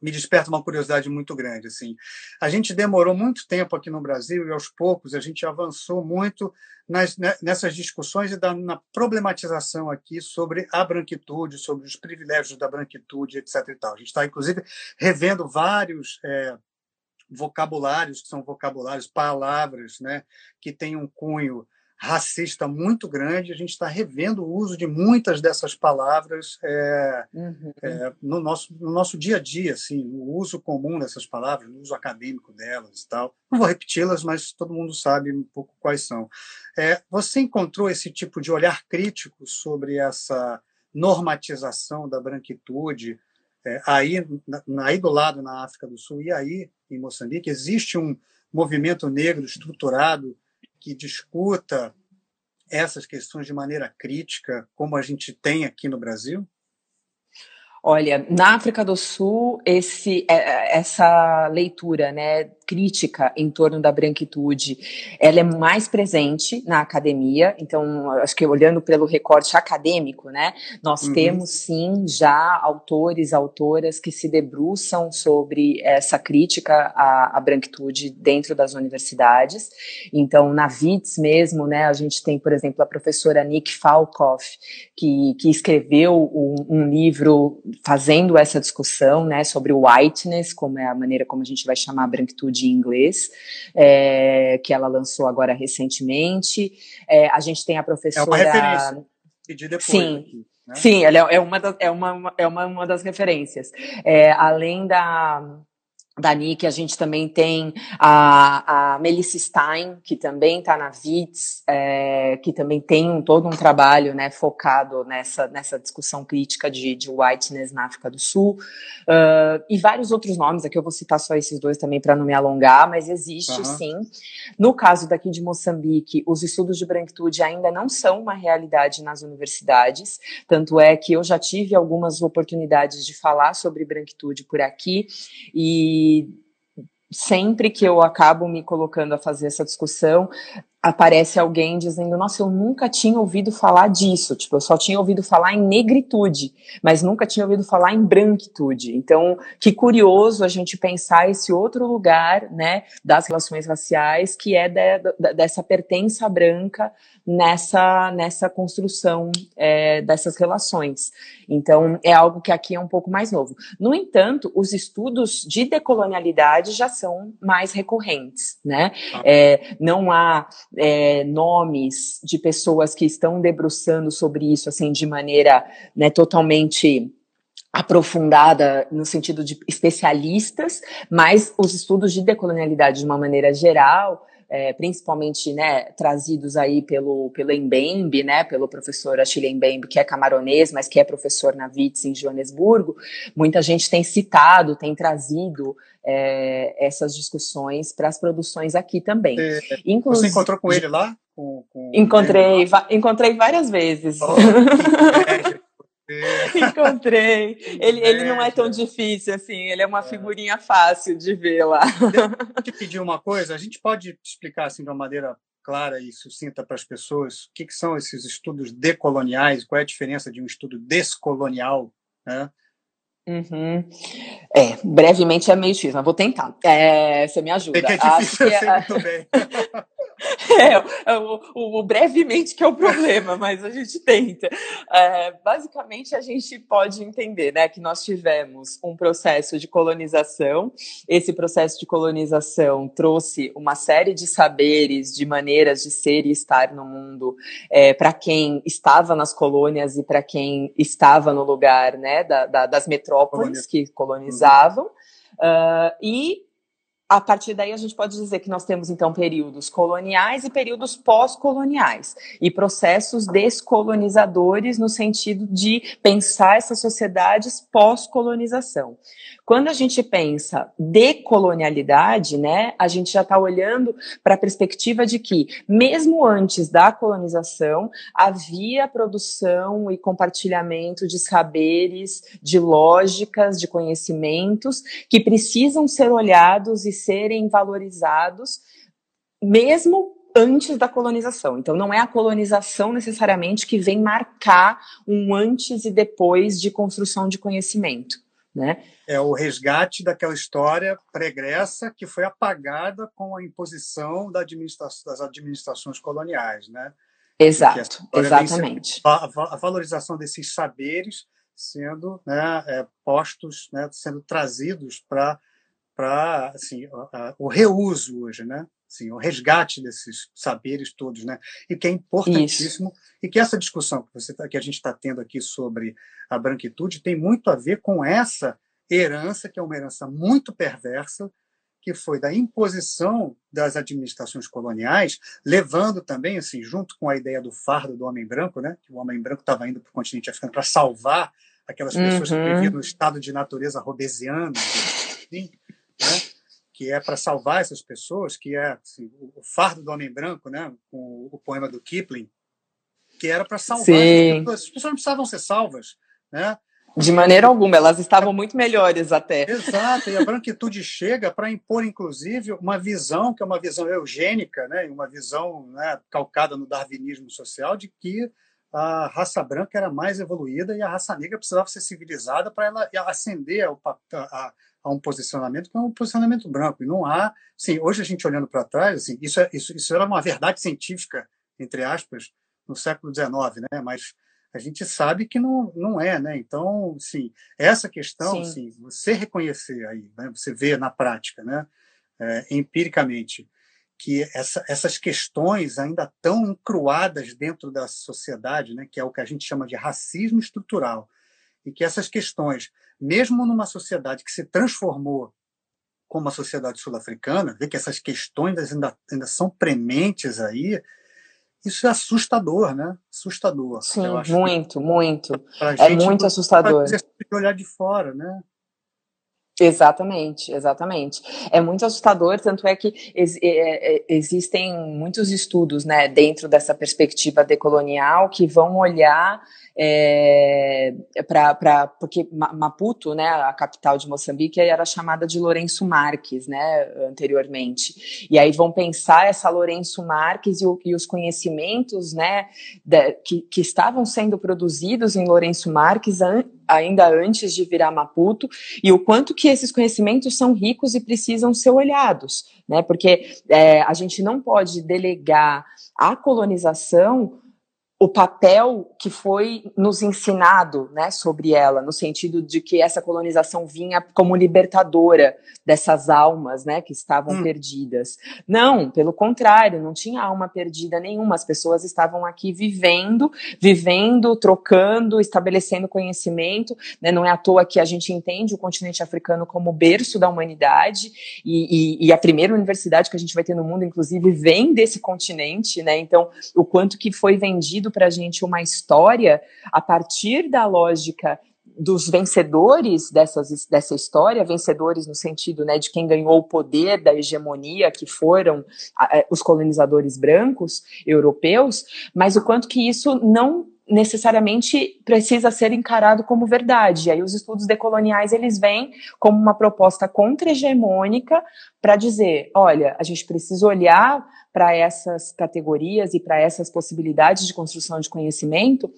me desperta uma curiosidade muito grande. Assim, a gente demorou muito tempo aqui no Brasil e aos poucos a gente avançou muito nas, né, nessas discussões e da, na problematização aqui sobre a branquitude, sobre os privilégios da branquitude, etc. E tal. A gente está inclusive revendo vários é, vocabulários que são vocabulários, palavras, né, que têm um cunho racista muito grande, a gente está revendo o uso de muitas dessas palavras é, uhum. é, no, nosso, no nosso dia a dia, assim, o uso comum dessas palavras, no uso acadêmico delas e tal. Não vou repeti-las, mas todo mundo sabe um pouco quais são. É, você encontrou esse tipo de olhar crítico sobre essa normatização da branquitude é, aí, aí do lado na África do Sul e aí em Moçambique? Existe um movimento negro estruturado que discuta essas questões de maneira crítica, como a gente tem aqui no Brasil? Olha, na África do Sul, esse, é, é, essa leitura né, crítica em torno da branquitude, ela é mais presente na academia, então, acho que olhando pelo recorte acadêmico, né, nós uhum. temos sim já autores, autoras que se debruçam sobre essa crítica à, à branquitude dentro das universidades, então, na WITS mesmo, né, a gente tem, por exemplo, a professora Nick Falkoff, que, que escreveu um, um livro fazendo essa discussão, né, sobre o whiteness, como é a maneira como a gente vai chamar a branquitude em inglês, é, que ela lançou agora recentemente. É, a gente tem a professora. É uma referência. Pedi depois. Sim. Aqui, né? Sim, ela é, é, uma, das, é, uma, é uma, uma das referências. É, além da da Nick, a gente também tem a, a Melissa Stein, que também está na VITS, é, que também tem um, todo um trabalho né, focado nessa, nessa discussão crítica de, de whiteness na África do Sul, uh, e vários outros nomes, aqui eu vou citar só esses dois também para não me alongar, mas existe uhum. sim. No caso daqui de Moçambique, os estudos de branquitude ainda não são uma realidade nas universidades, tanto é que eu já tive algumas oportunidades de falar sobre branquitude por aqui, e sempre que eu acabo me colocando a fazer essa discussão, aparece alguém dizendo: Nossa, eu nunca tinha ouvido falar disso. Tipo, eu só tinha ouvido falar em negritude, mas nunca tinha ouvido falar em branquitude. Então, que curioso a gente pensar esse outro lugar, né, das relações raciais, que é de, de, dessa pertença branca nessa, nessa construção é, dessas relações. Então, é algo que aqui é um pouco mais novo. No entanto, os estudos de decolonialidade já são mais recorrentes, né? Ah. É, não há é, nomes de pessoas que estão debruçando sobre isso, assim, de maneira né, totalmente aprofundada no sentido de especialistas, mas os estudos de decolonialidade de uma maneira geral é, principalmente né, trazidos aí pelo, pelo Mbembe, né, pelo professor Achille Mbembe, que é camaronês, mas que é professor na WITS em Joanesburgo, muita gente tem citado, tem trazido é, essas discussões para as produções aqui também. É, Inclusive, você encontrou com ele lá? Com, com encontrei, encontrei várias vezes. Oh, Encontrei. Ele, ele não é tão difícil assim, ele é uma é. figurinha fácil de ver lá. Deixa eu te pedir uma coisa, a gente pode explicar assim de uma maneira clara e sucinta para as pessoas o que, que são esses estudos decoloniais, qual é a diferença de um estudo descolonial, né? Uhum. É, brevemente é meio difícil, mas vou tentar. É, você me ajuda. É que é difícil, Acho que é... muito bem. É, é, o, o, o, brevemente que é o problema, mas a gente tenta. É, basicamente, a gente pode entender né, que nós tivemos um processo de colonização. Esse processo de colonização trouxe uma série de saberes, de maneiras de ser e estar no mundo é, para quem estava nas colônias e para quem estava no lugar né, da, da, das metrópoles que colonizavam. Uh, e a partir daí a gente pode dizer que nós temos então períodos coloniais e períodos pós-coloniais e processos descolonizadores no sentido de pensar essas sociedades pós-colonização. Quando a gente pensa decolonialidade, né, a gente já está olhando para a perspectiva de que, mesmo antes da colonização, havia produção e compartilhamento de saberes, de lógicas, de conhecimentos que precisam ser olhados e serem valorizados, mesmo antes da colonização. Então, não é a colonização necessariamente que vem marcar um antes e depois de construção de conhecimento. Né? É o resgate daquela história pregressa que foi apagada com a imposição da administração, das administrações coloniais. Né? Exato, exatamente. A, valorização desses saberes sendo né, é, postos, né, sendo trazidos para para assim, o reuso hoje, né? Assim, o resgate desses saberes todos, né? E que é importantíssimo Isso. e que essa discussão que você tá, que a gente está tendo aqui sobre a branquitude tem muito a ver com essa herança que é uma herança muito perversa que foi da imposição das administrações coloniais, levando também, assim, junto com a ideia do fardo do homem branco, né, que o homem branco estava indo para o continente africano para salvar aquelas pessoas uhum. que viviam no estado de natureza robesiano, assim, né, que é para salvar essas pessoas, que é assim, o fardo do homem branco, né, com o poema do Kipling, que era para salvar as pessoas. As pessoas não precisavam ser salvas, né? De maneira alguma, elas estavam muito melhores até. Exato, e a branquitude chega para impor, inclusive, uma visão, que é uma visão eugênica, né, uma visão né, calcada no darwinismo social, de que a raça branca era mais evoluída e a raça negra precisava ser civilizada para ela ascender ao, a, a, um posicionamento que é um posicionamento branco. E não há. Sim, hoje a gente olhando para trás, assim, isso, é, isso, isso era uma verdade científica, entre aspas, no século XIX, né, mas a gente sabe que não, não é, né? Então, sim, essa questão, sim. você reconhecer aí, né? você vê na prática, né? É, empiricamente, que essa, essas questões ainda estão encruadas dentro da sociedade, né? Que é o que a gente chama de racismo estrutural, e que essas questões, mesmo numa sociedade que se transformou como a sociedade sul-africana, vê que essas questões ainda, ainda são prementes aí, isso é assustador, né? Assustador. Sim, muito, muito. É muito assustador. Para olhar de fora, né? Exatamente, exatamente. É muito assustador, tanto é que ex é, é, existem muitos estudos, né, dentro dessa perspectiva decolonial que vão olhar é, para porque Maputo, né, a capital de Moçambique, era chamada de Lourenço Marques, né, anteriormente. E aí vão pensar essa Lourenço Marques e, o, e os conhecimentos, né, de, que, que estavam sendo produzidos em Lourenço Marques an, ainda antes de virar Maputo e o quanto que esses conhecimentos são ricos e precisam ser olhados, né, porque é, a gente não pode delegar a colonização o papel que foi nos ensinado né, sobre ela, no sentido de que essa colonização vinha como libertadora dessas almas né, que estavam hum. perdidas. Não, pelo contrário, não tinha alma perdida nenhuma. As pessoas estavam aqui vivendo, vivendo, trocando, estabelecendo conhecimento. Né, não é à toa que a gente entende o continente africano como berço da humanidade e, e, e a primeira universidade que a gente vai ter no mundo, inclusive, vem desse continente. Né, então, o quanto que foi vendido para a gente uma história a partir da lógica dos vencedores dessas, dessa história, vencedores no sentido né, de quem ganhou o poder da hegemonia, que foram os colonizadores brancos europeus, mas o quanto que isso não necessariamente precisa ser encarado como verdade. E aí os estudos decoloniais eles vêm como uma proposta contra-hegemônica para dizer, olha, a gente precisa olhar para essas categorias e para essas possibilidades de construção de conhecimento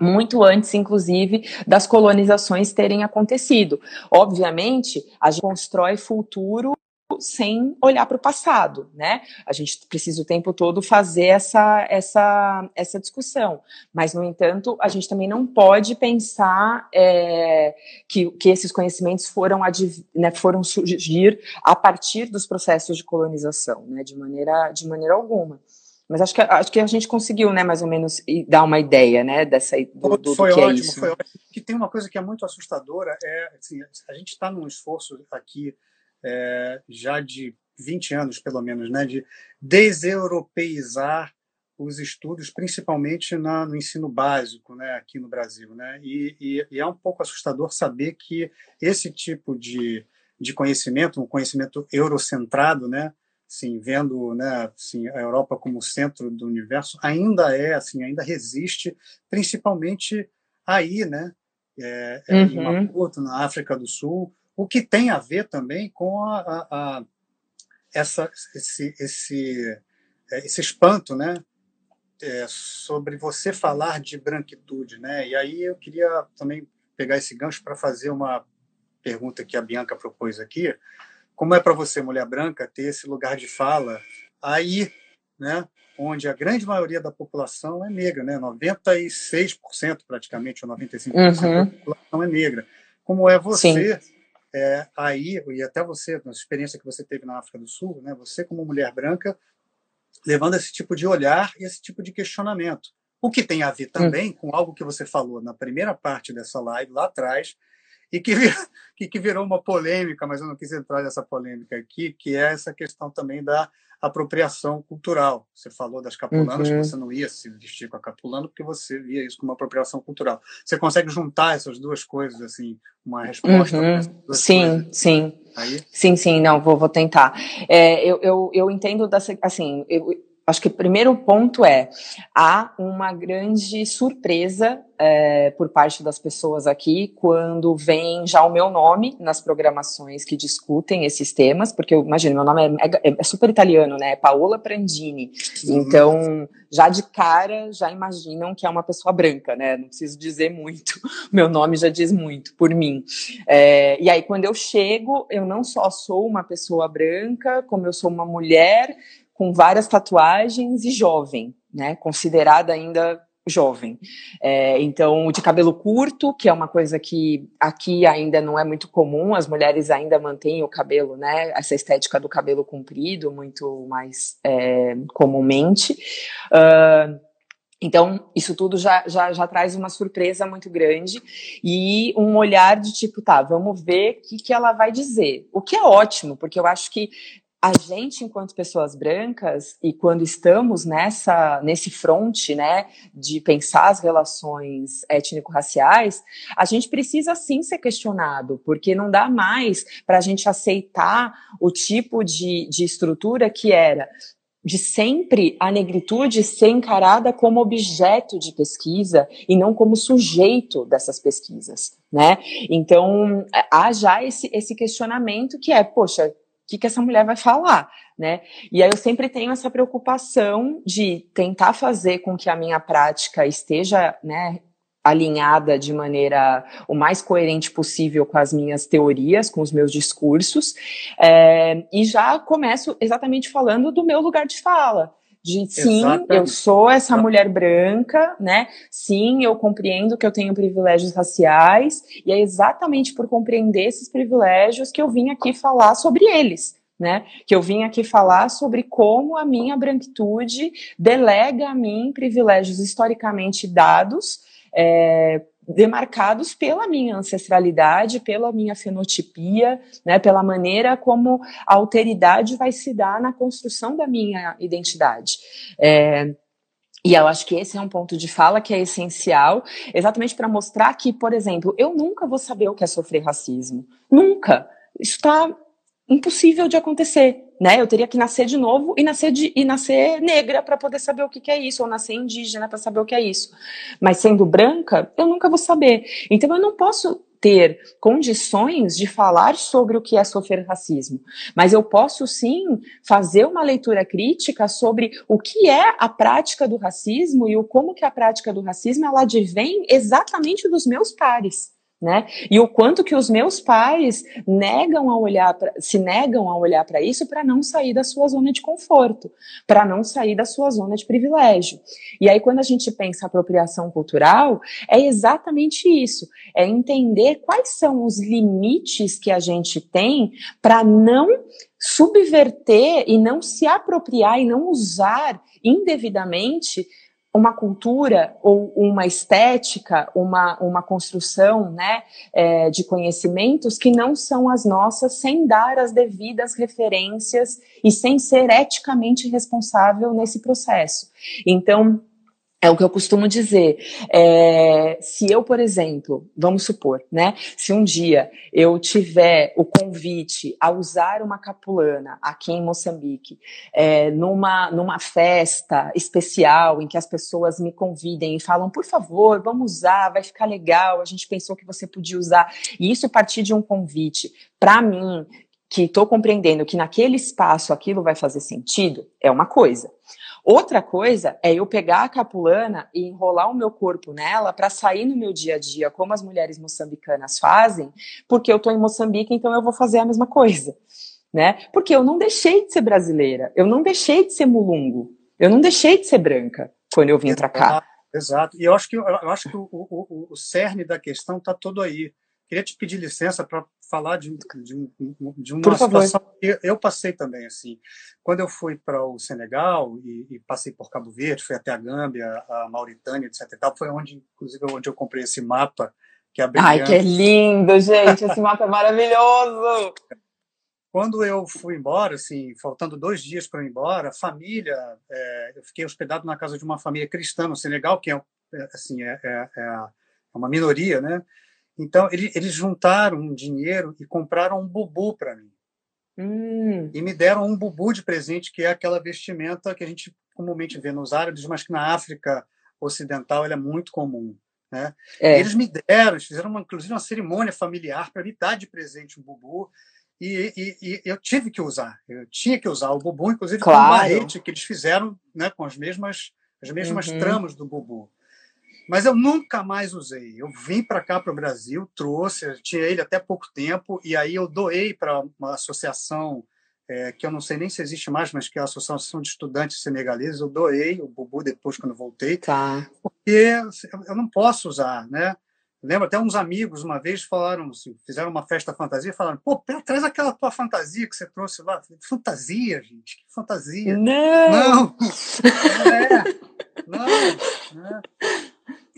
muito antes, inclusive, das colonizações terem acontecido. Obviamente, a gente constrói futuro sem olhar para o passado, né? A gente precisa o tempo todo fazer essa, essa, essa discussão, mas, no entanto, a gente também não pode pensar é, que, que esses conhecimentos foram, né, foram surgir a partir dos processos de colonização, né? De maneira, de maneira alguma. Mas acho que, acho que a gente conseguiu, né, mais ou menos, dar uma ideia, né, dessa do, do, foi do que ótimo, é isso. Foi ótimo. Que tem uma coisa que é muito assustadora, é assim, a gente está num esforço aqui é, já de 20 anos, pelo menos, né, de deseuropeizar os estudos, principalmente na, no ensino básico, né, aqui no Brasil, né, e, e, e, é um pouco assustador saber que esse tipo de, de conhecimento, um conhecimento eurocentrado, né, assim, vendo, né, assim, a Europa como centro do universo, ainda é, assim, ainda resiste, principalmente aí, né, é, é uhum. em Maputo, na África do Sul, o que tem a ver também com a, a, a essa, esse, esse, é, esse espanto, né? É, sobre você falar de branquitude, né? E aí eu queria também pegar esse gancho para fazer uma pergunta que a Bianca propôs aqui. Como é para você, mulher branca, ter esse lugar de fala aí, né? Onde a grande maioria da população é negra, né? 96% praticamente, ou 95% uhum. da população é negra. Como é você Sim é, aí, e até você, na experiência que você teve na África do Sul, né, você como mulher branca, levando esse tipo de olhar e esse tipo de questionamento. O que tem a ver também com algo que você falou na primeira parte dessa live, lá atrás, e que, que virou uma polêmica, mas eu não quis entrar nessa polêmica aqui, que é essa questão também da apropriação cultural. Você falou das capulanas, uhum. que você não ia se vestir com a capulana porque você via isso como uma apropriação cultural. Você consegue juntar essas duas coisas, assim, uma resposta? Uhum. Sim, coisas? sim. Aí? Sim, sim, não, vou, vou tentar. É, eu, eu, eu entendo, da, assim, eu, Acho que o primeiro ponto é há uma grande surpresa é, por parte das pessoas aqui quando vem já o meu nome nas programações que discutem esses temas, porque eu imagino, meu nome é, é, é super italiano, né? É Paola Prandini. Uhum. Então, já de cara, já imaginam que é uma pessoa branca, né? Não preciso dizer muito, meu nome já diz muito por mim. É, e aí, quando eu chego, eu não só sou uma pessoa branca, como eu sou uma mulher com várias tatuagens e jovem, né? Considerada ainda jovem. É, então, de cabelo curto, que é uma coisa que aqui ainda não é muito comum, as mulheres ainda mantêm o cabelo, né? Essa estética do cabelo comprido, muito mais é, comumente. Uh, então, isso tudo já, já, já traz uma surpresa muito grande e um olhar de tipo, tá, vamos ver o que, que ela vai dizer. O que é ótimo, porque eu acho que a gente, enquanto pessoas brancas, e quando estamos nessa nesse fronte, né, de pensar as relações étnico-raciais, a gente precisa sim ser questionado, porque não dá mais para a gente aceitar o tipo de, de estrutura que era de sempre a negritude ser encarada como objeto de pesquisa e não como sujeito dessas pesquisas, né? Então, há já esse, esse questionamento que é, poxa, que, que essa mulher vai falar, né? E aí eu sempre tenho essa preocupação de tentar fazer com que a minha prática esteja, né, alinhada de maneira o mais coerente possível com as minhas teorias, com os meus discursos, é, e já começo exatamente falando do meu lugar de fala. De sim, exatamente. eu sou essa mulher branca, né? Sim, eu compreendo que eu tenho privilégios raciais, e é exatamente por compreender esses privilégios que eu vim aqui falar sobre eles. Né, que eu vim aqui falar sobre como a minha branquitude delega a mim privilégios historicamente dados é, demarcados pela minha ancestralidade, pela minha fenotipia, né, pela maneira como a alteridade vai se dar na construção da minha identidade. É, e eu acho que esse é um ponto de fala que é essencial, exatamente para mostrar que, por exemplo, eu nunca vou saber o que é sofrer racismo. Nunca. Isso está impossível de acontecer né? Eu teria que nascer de novo e nascer, de, e nascer negra para poder saber o que, que é isso, ou nascer indígena para saber o que é isso. Mas sendo branca, eu nunca vou saber. Então eu não posso ter condições de falar sobre o que é sofrer racismo, mas eu posso sim fazer uma leitura crítica sobre o que é a prática do racismo e o como que a prática do racismo ela advém exatamente dos meus pares né? E o quanto que os meus pais negam a olhar pra, se negam a olhar para isso para não sair da sua zona de conforto, para não sair da sua zona de privilégio. E aí quando a gente pensa apropriação cultural, é exatamente isso, é entender quais são os limites que a gente tem para não subverter e não se apropriar e não usar indevidamente uma cultura ou uma estética, uma, uma construção né, é, de conhecimentos que não são as nossas, sem dar as devidas referências e sem ser eticamente responsável nesse processo. Então, é o que eu costumo dizer. É, se eu, por exemplo, vamos supor, né? Se um dia eu tiver o convite a usar uma capulana aqui em Moçambique, é, numa, numa festa especial em que as pessoas me convidem e falam, por favor, vamos usar, vai ficar legal, a gente pensou que você podia usar. E isso partir de um convite, para mim, que estou compreendendo que naquele espaço aquilo vai fazer sentido, é uma coisa. Outra coisa é eu pegar a capulana e enrolar o meu corpo nela para sair no meu dia a dia, como as mulheres moçambicanas fazem, porque eu estou em Moçambique, então eu vou fazer a mesma coisa, né? Porque eu não deixei de ser brasileira, eu não deixei de ser mulungo, eu não deixei de ser branca quando eu vim para cá. Exato. E eu acho que eu acho que o, o, o cerne da questão está todo aí. Queria te pedir licença para falar de, de, de uma situação que eu passei também. assim. Quando eu fui para o Senegal e, e, passei por Cabo Verde, fui até a Gâmbia, a Mauritânia, etc. E tal, foi onde, inclusive, onde eu comprei esse mapa que é Ai, que lindo, gente! Esse mapa é maravilhoso! Quando eu fui embora, assim, faltando dois dias para ir embora, a família, é, eu fiquei hospedado na casa de uma família cristã no Senegal, que é, é assim, é, é, é uma minoria, né? Então, eles, eles juntaram um dinheiro e compraram um bubu para mim. Hum. E me deram um bubu de presente, que é aquela vestimenta que a gente comumente vê nos árabes, mas que na África Ocidental ela é muito comum. Né? É. Eles me deram, eles fizeram uma, inclusive uma cerimônia familiar para me dar de presente um bubu. E, e, e, eu tive que usar, eu tinha que usar o bubu, inclusive claro. com um barrete que eles fizeram né, com as mesmas, as mesmas uhum. tramas do bubu. Mas eu nunca mais usei. Eu vim para cá, para o Brasil, trouxe, tinha ele até pouco tempo, e aí eu doei para uma associação é, que eu não sei nem se existe mais, mas que é a Associação de Estudantes Senegaleses. Eu doei o Bubu depois, quando voltei, tá. porque eu não posso usar, né? lembro até uns amigos uma vez falaram, assim, fizeram uma festa fantasia, falaram: pô, traz aquela tua fantasia que você trouxe lá. Fantasia, gente, que fantasia. Não! Não! Não é! Não! não é.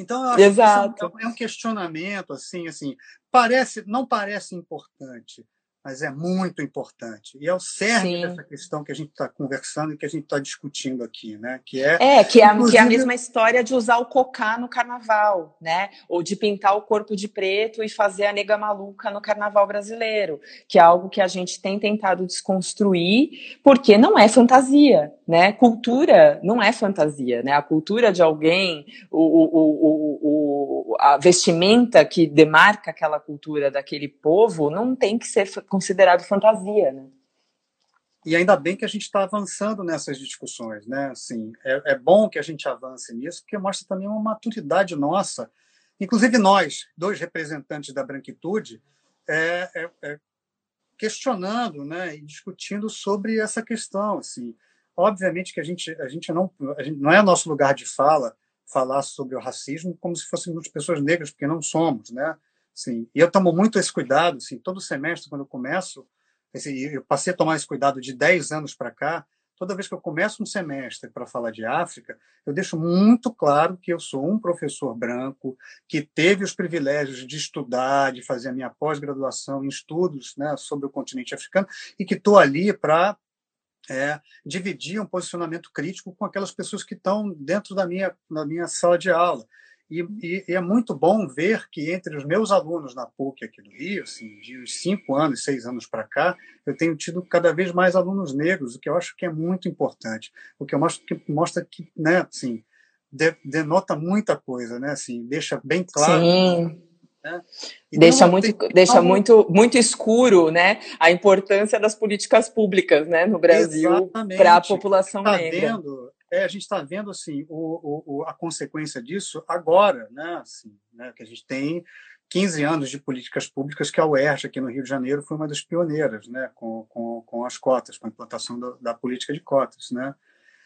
Então, eu acho Exato. que é um questionamento, assim, assim, parece, não parece importante, mas é muito importante. E é o cerne Sim. dessa questão que a gente está conversando e que a gente está discutindo aqui, né? Que é, é, que é, inclusive... que é a mesma história de usar o cocá no carnaval, né? Ou de pintar o corpo de preto e fazer a nega maluca no carnaval brasileiro, que é algo que a gente tem tentado desconstruir, porque não é fantasia, né? Cultura não é fantasia, né? A cultura de alguém, o, o, o, o, a vestimenta que demarca aquela cultura daquele povo não tem que ser considerado fantasia, né? E ainda bem que a gente está avançando nessas discussões, né? Assim, é, é, bom que a gente avance nisso, porque mostra também uma maturidade nossa, inclusive nós, dois representantes da branquitude, é, é, é questionando, né, e discutindo sobre essa questão, assim. Obviamente que a gente, a gente não, a gente, não é nosso lugar de fala falar sobre o racismo como se fôssemos pessoas negras, porque não somos, né? Sim, e eu tomo muito esse cuidado, assim, todo semestre, quando eu começo, assim, eu passei a tomar esse cuidado de 10 anos para cá, toda vez que eu começo um semestre para falar de África, eu deixo muito claro que eu sou um professor branco, que teve os privilégios de estudar, de fazer a minha pós-graduação em estudos né, sobre o continente africano, e que estou ali para é, dividir um posicionamento crítico com aquelas pessoas que estão dentro da minha, da minha sala de aula. E, e, e, é muito bom ver que entre os meus alunos na PUC aqui do Rio, assim, de uns cinco anos, seis anos para cá, eu tenho tido cada vez mais alunos negros, o que eu acho que é muito importante, o que eu mostro que mostra que, né, assim, de, denota muita coisa, né, assim, deixa bem claro. Sim. Né? Deixa muito, tem... deixa muito, muito escuro, né, a importância das políticas públicas, né, no Brasil para a população tá negra. Vendo, é, a gente está vendo assim o, o, a consequência disso agora, né? Assim, né? Que a gente tem 15 anos de políticas públicas que a UERJ aqui no Rio de Janeiro foi uma das pioneiras, né? Com, com, com as cotas, com a implantação do, da política de cotas, né?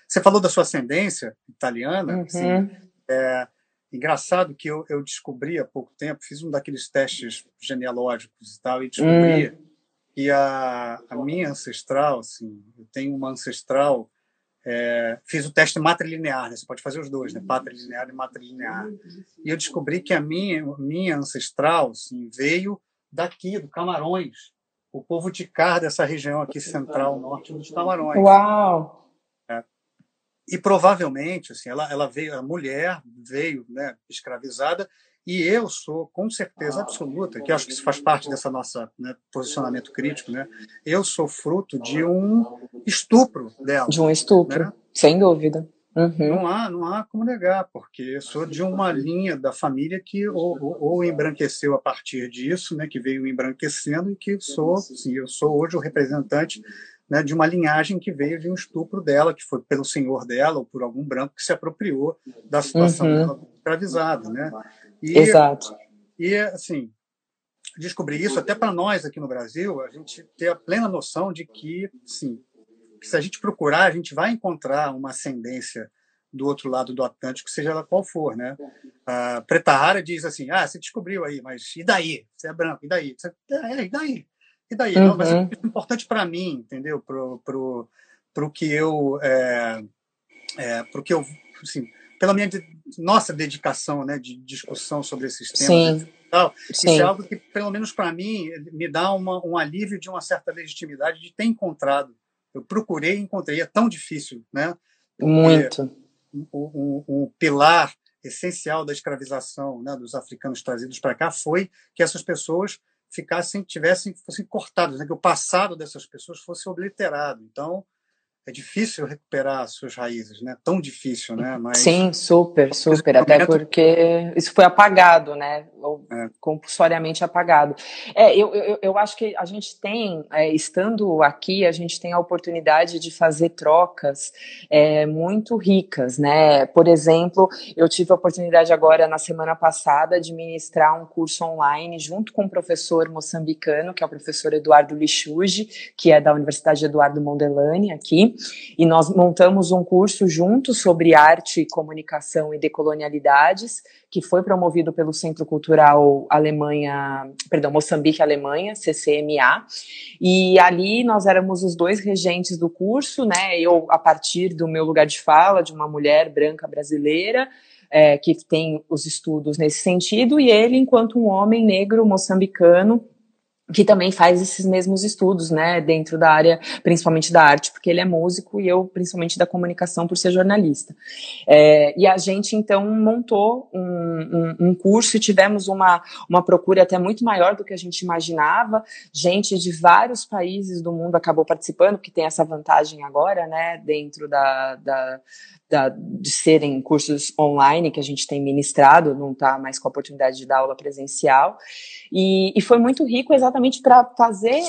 Você falou da sua ascendência italiana, uhum. assim, é engraçado que eu, eu descobri há pouco tempo, fiz um daqueles testes genealógicos e tal e descobri uhum. que a, a minha ancestral, assim, eu tenho uma ancestral é, fiz o teste matrilinear, né? você pode fazer os dois, né? patrilinear e matrilinear. E eu descobri que a minha, minha ancestral assim, veio daqui, do Camarões, o povo de Car dessa região aqui central, norte dos Camarões. Uau! É. E provavelmente, assim, ela, ela veio, a mulher veio né, escravizada e eu sou, com certeza absoluta, que acho que isso faz parte dessa nossa né, posicionamento crítico, né? Eu sou fruto de um estupro dela. De um estupro, né? sem dúvida. Uhum. Não há, não há como negar, porque sou de uma linha da família que ou, ou, ou, embranqueceu a partir disso, né, que veio embranquecendo e que sou, sim, eu sou hoje o representante né, de uma linhagem que veio de um estupro dela, que foi pelo senhor dela ou por algum branco que se apropriou da situação uhum. dela escravizada, né? E, Exato. E, assim, descobrir isso até para nós aqui no Brasil, a gente ter a plena noção de que, sim, que se a gente procurar, a gente vai encontrar uma ascendência do outro lado do Atlântico, seja ela qual for, né? A Preta Rara diz assim, ah, você descobriu aí, mas e daí? Você é branco, e daí? Você, é, e daí? E daí? Uhum. Não, mas é uhum. importante para mim, entendeu? Pro, pro, pro que eu... É, é, pro que eu... Assim, pela minha nossa dedicação né, de discussão sobre esses temas. Sim. Tal, Sim. Isso é algo que, pelo menos para mim, me dá uma, um alívio de uma certa legitimidade de ter encontrado. Eu procurei e encontrei. É tão difícil, né? Muito. Um, um, um, pilar essencial da escravização né, dos africanos trazidos para cá foi que essas pessoas ficassem, tivessem, fossem cortadas, né, que o passado dessas pessoas fosse obliterado. Então, é difícil recuperar suas raízes, né? Tão difícil, né? Mas... Sim, super, super. Até porque isso foi apagado, né? É. Compulsoriamente apagado. É, eu, eu, eu acho que a gente tem, é, estando aqui, a gente tem a oportunidade de fazer trocas é, muito ricas, né? Por exemplo, eu tive a oportunidade agora, na semana passada, de ministrar um curso online junto com um professor moçambicano, que é o professor Eduardo Lichuge, que é da Universidade Eduardo Mondelani, aqui e nós montamos um curso junto sobre arte, comunicação e decolonialidades, que foi promovido pelo Centro Cultural Alemanha, perdão, Moçambique Alemanha, CCMA, e ali nós éramos os dois regentes do curso, né, eu a partir do meu lugar de fala, de uma mulher branca brasileira, é, que tem os estudos nesse sentido, e ele enquanto um homem negro moçambicano, que também faz esses mesmos estudos, né, dentro da área, principalmente da arte, porque ele é músico e eu, principalmente da comunicação, por ser jornalista. É, e a gente, então, montou um, um, um, curso e tivemos uma, uma procura até muito maior do que a gente imaginava. Gente de vários países do mundo acabou participando, que tem essa vantagem agora, né, dentro da, da da, de serem cursos online que a gente tem ministrado, não está mais com a oportunidade de dar aula presencial. E, e foi muito rico exatamente para fazer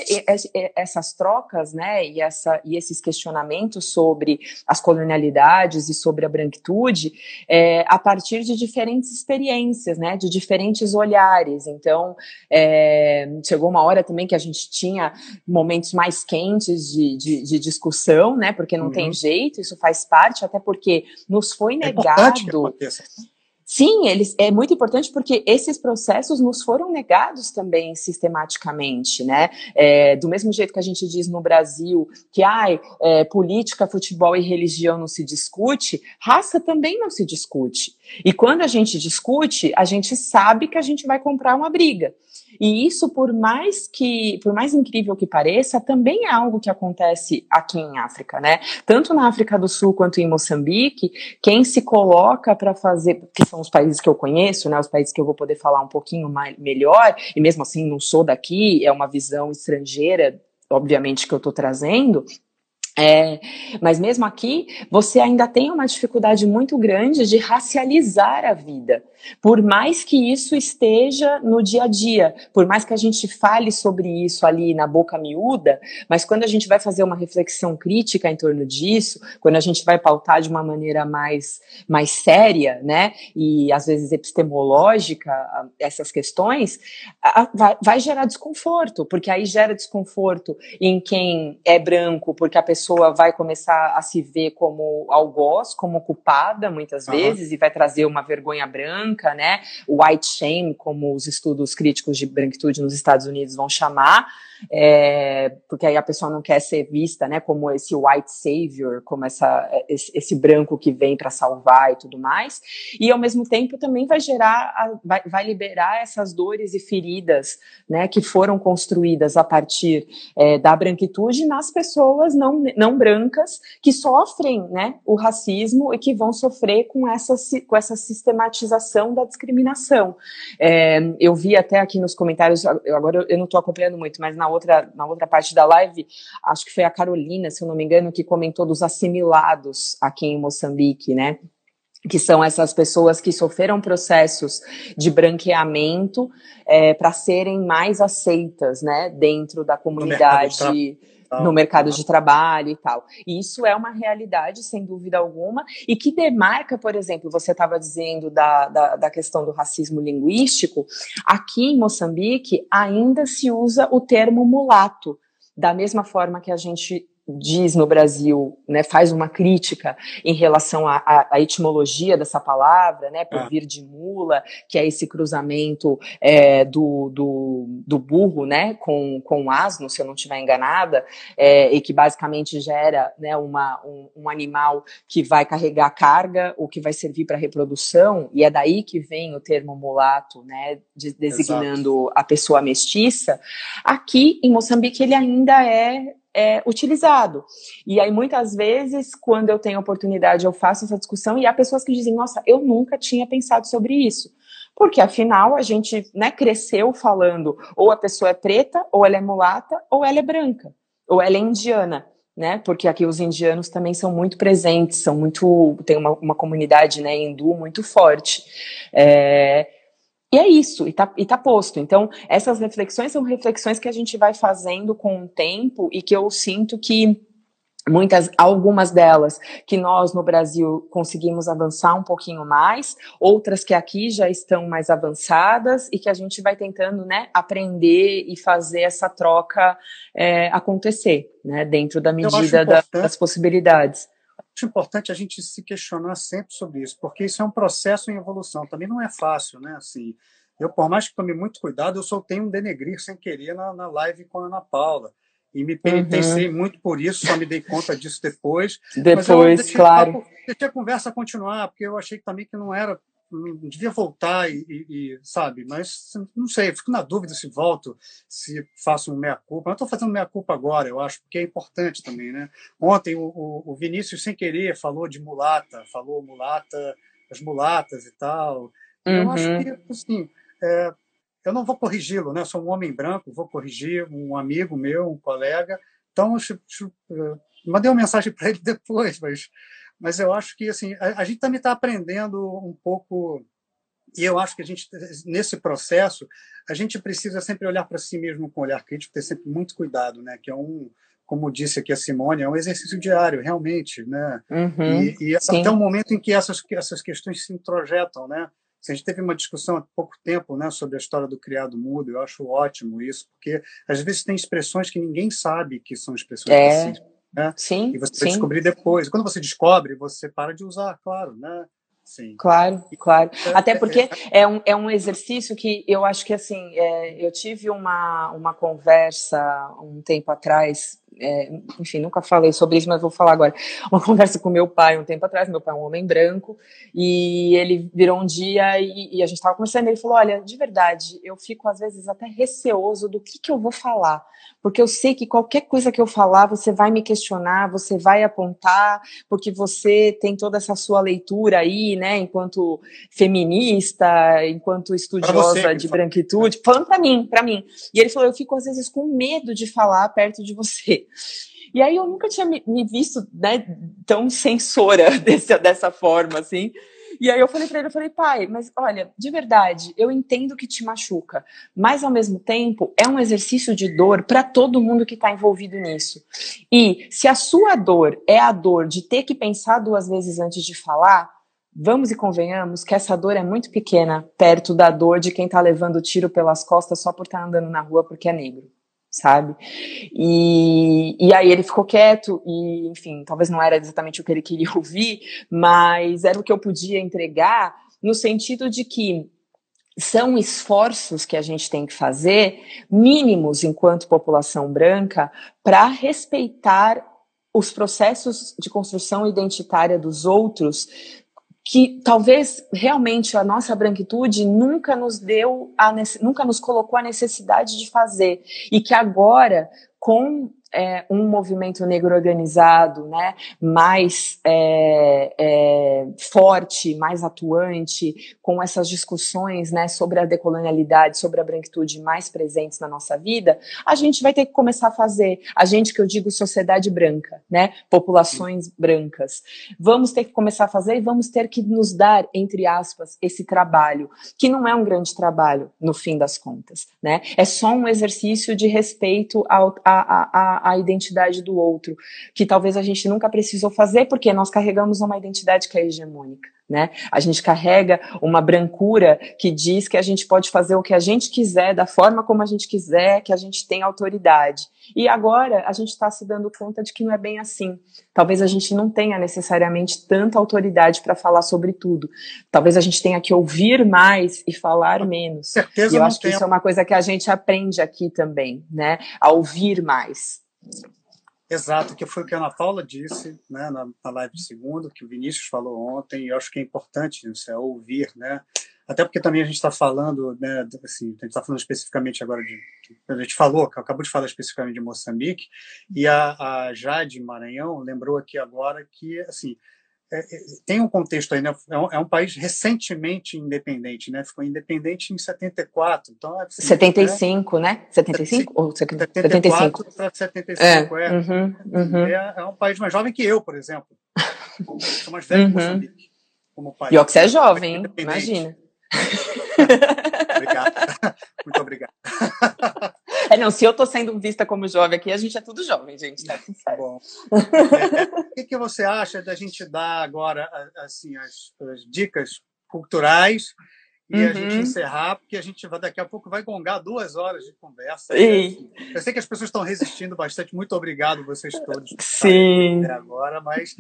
essas trocas, né, e, essa, e esses questionamentos sobre as colonialidades e sobre a branquitude é, a partir de diferentes experiências, né, de diferentes olhares. Então, é, chegou uma hora também que a gente tinha momentos mais quentes de, de, de discussão, né, porque não uhum. tem jeito, isso faz parte, até porque nos foi é negado. É Sim, eles, é muito importante porque esses processos nos foram negados também sistematicamente, né? É, do mesmo jeito que a gente diz no Brasil que ai, é, política, futebol e religião não se discute, raça também não se discute. E quando a gente discute, a gente sabe que a gente vai comprar uma briga. E isso, por mais que, por mais incrível que pareça, também é algo que acontece aqui em África, né? Tanto na África do Sul quanto em Moçambique, quem se coloca para fazer, que são os países que eu conheço, né? Os países que eu vou poder falar um pouquinho mais, melhor, e mesmo assim não sou daqui, é uma visão estrangeira, obviamente que eu estou trazendo, é, mas mesmo aqui, você ainda tem uma dificuldade muito grande de racializar a vida. Por mais que isso esteja no dia a dia, por mais que a gente fale sobre isso ali na boca miúda, mas quando a gente vai fazer uma reflexão crítica em torno disso, quando a gente vai pautar de uma maneira mais, mais séria, né, e às vezes epistemológica essas questões, vai, vai gerar desconforto, porque aí gera desconforto em quem é branco, porque a pessoa vai começar a se ver como algoz, como culpada muitas vezes, uhum. e vai trazer uma vergonha branca né? White shame, como os estudos críticos de branquitude nos Estados Unidos vão chamar, é, porque aí a pessoa não quer ser vista, né, como esse white savior, como essa, esse, esse branco que vem para salvar e tudo mais, e ao mesmo tempo também vai gerar, vai, vai liberar essas dores e feridas, né, que foram construídas a partir é, da branquitude nas pessoas não, não brancas que sofrem, né, o racismo e que vão sofrer com essa, com essa sistematização da discriminação. É, eu vi até aqui nos comentários, agora eu não estou acompanhando muito, mas na outra, na outra parte da live, acho que foi a Carolina, se eu não me engano, que comentou dos assimilados aqui em Moçambique, né? que são essas pessoas que sofreram processos de branqueamento é, para serem mais aceitas, né, dentro da comunidade no mercado de trabalho e tal. E isso é uma realidade, sem dúvida alguma, e que demarca, por exemplo, você estava dizendo da, da, da, questão do racismo linguístico, aqui em Moçambique ainda se usa o termo mulato, da mesma forma que a gente diz no Brasil, né, faz uma crítica em relação à, etimologia dessa palavra, né, por é. vir de mula, que é esse cruzamento é, do, do, do, burro, né, com, com o asno, se eu não estiver enganada, é, e que basicamente gera, né, uma, um, um, animal que vai carregar carga, ou que vai servir para reprodução, e é daí que vem o termo mulato, né, de, designando Exato. a pessoa mestiça. Aqui em Moçambique ele ainda é é, utilizado. E aí, muitas vezes, quando eu tenho oportunidade, eu faço essa discussão e há pessoas que dizem, nossa, eu nunca tinha pensado sobre isso. Porque, afinal, a gente né, cresceu falando ou a pessoa é preta, ou ela é mulata, ou ela é branca, ou ela é indiana. Né, porque aqui os indianos também são muito presentes, são muito tem uma, uma comunidade né, hindu muito forte. É, e é isso, e tá, e tá posto. Então, essas reflexões são reflexões que a gente vai fazendo com o tempo e que eu sinto que muitas algumas delas que nós no Brasil conseguimos avançar um pouquinho mais, outras que aqui já estão mais avançadas e que a gente vai tentando, né, aprender e fazer essa troca é, acontecer, né, dentro da medida da, das possibilidades acho importante a gente se questionar sempre sobre isso, porque isso é um processo em evolução. Também não é fácil, né? Assim, eu, por mais que tome muito cuidado, eu soltei um denegrir sem querer na, na live com a Ana Paula. E me penitenciei uhum. muito por isso, só me dei conta disso depois. Depois, deixei, claro. Deixei a conversa continuar, porque eu achei também que não era devia voltar e, e, e, sabe, mas não sei, fico na dúvida se volto, se faço um meia-culpa. Eu estou fazendo meia-culpa agora, eu acho, porque é importante também, né? Ontem o, o, Vinícius, sem querer, falou de mulata, falou mulata, as mulatas e tal. Uhum. Eu acho uhum. que, assim, é, eu não vou corrigi-lo, né? Eu sou um homem branco, vou corrigir um amigo meu, um colega. Então, eu, eu, eu mandei uma mensagem para ele depois, mas mas eu acho que assim a, a gente também está aprendendo um pouco e eu acho que a gente nesse processo a gente precisa sempre olhar para si mesmo com olhar crítico ter sempre muito cuidado né? Que é um como disse aqui a Simone é um exercício diário realmente né? Uhum, e, e até o momento em que essas essas questões se introjetam né? A gente teve uma discussão há pouco tempo né, sobre a história do criado mudo, eu acho ótimo isso, porque às vezes tem expressões que ninguém sabe que são expressões é. racistas né? Sim, e você sim. vai descobrir depois. Quando você descobre, você para de usar, claro, né? Sim. Claro, claro. É, Até é, porque é, é, um, é um exercício que eu acho que assim, é, eu tive uma, uma conversa um tempo atrás é, enfim, nunca falei sobre isso, mas vou falar agora. Uma conversa com meu pai um tempo atrás, meu pai é um homem branco, e ele virou um dia e, e a gente estava conversando, e ele falou, olha, de verdade, eu fico às vezes até receoso do que, que eu vou falar, porque eu sei que qualquer coisa que eu falar, você vai me questionar, você vai apontar, porque você tem toda essa sua leitura aí, né, enquanto feminista, enquanto estudiosa você, de branquitude, falando para mim, para mim. E ele falou, eu fico às vezes com medo de falar perto de você. E aí eu nunca tinha me, visto né, tão censora desse, dessa forma, assim. E aí eu falei para ele, eu falei, pai, mas olha, de verdade, eu entendo que te machuca, mas ao mesmo tempo é um exercício de dor para todo mundo que está envolvido nisso. E se a sua dor é a dor de ter que pensar duas vezes antes de falar, vamos e convenhamos que essa dor é muito pequena perto da dor de quem está levando tiro pelas costas só por estar tá andando na rua porque é negro sabe? E, e aí ele ficou quieto e, enfim, talvez não era exatamente o que ele queria ouvir, mas era o que eu podia entregar no sentido de que são esforços que a gente tem que fazer, mínimos enquanto população branca, para respeitar os processos de construção identitária dos outros que talvez realmente a nossa branquitude nunca nos deu a nunca nos colocou a necessidade de fazer. E que agora com é, um movimento negro organizado, né, mais é, é, forte, mais atuante, com essas discussões, né, sobre a decolonialidade, sobre a branquitude mais presentes na nossa vida, a gente vai ter que começar a fazer, a gente que eu digo sociedade branca, né, populações brancas, vamos ter que começar a fazer e vamos ter que nos dar, entre aspas, esse trabalho, que não é um grande trabalho, no fim das contas, né, é só um exercício de respeito ao, a, a a identidade do outro, que talvez a gente nunca precisou fazer porque nós carregamos uma identidade que é hegemônica, né? A gente carrega uma brancura que diz que a gente pode fazer o que a gente quiser, da forma como a gente quiser, que a gente tem autoridade. E agora a gente está se dando conta de que não é bem assim. Talvez a gente não tenha necessariamente tanta autoridade para falar sobre tudo. Talvez a gente tenha que ouvir mais e falar menos. Certeza e eu acho que isso é uma coisa que a gente aprende aqui também, né? A ouvir mais. Exato, que foi o que a Ana Paula disse né, na, na live de segundo, que o Vinícius falou ontem, e eu acho que é importante isso, é ouvir, né? Até porque também a gente está falando, né, assim, a gente está falando especificamente agora de, a gente falou, acabou de falar especificamente de Moçambique, e a, a Jade Maranhão lembrou aqui agora que, assim, tem um contexto aí, né? É um, é um, país recentemente independente, né? Ficou independente em 74, então assim, 75, né? né? 75 ou 74 para 75, é. é. Uhum, uhum. É, é, um país mais jovem que eu, por exemplo. Sou mais velho uhum. que Moçambique, como país. E ó que você é jovem, hein? Imagina. obrigado. Muito obrigado. É, não, se eu estou sendo vista como jovem aqui, a gente é tudo jovem, gente, tá sincero. Bom. O que, que, você acha da gente dar agora assim, as, as dicas culturais e uhum. a gente uhum. encerrar, porque a gente vai, daqui a pouco vai gongar duas horas de conversa. Né? Eu sei que as pessoas estão resistindo bastante. Muito obrigado vocês todos Sim. agora, mas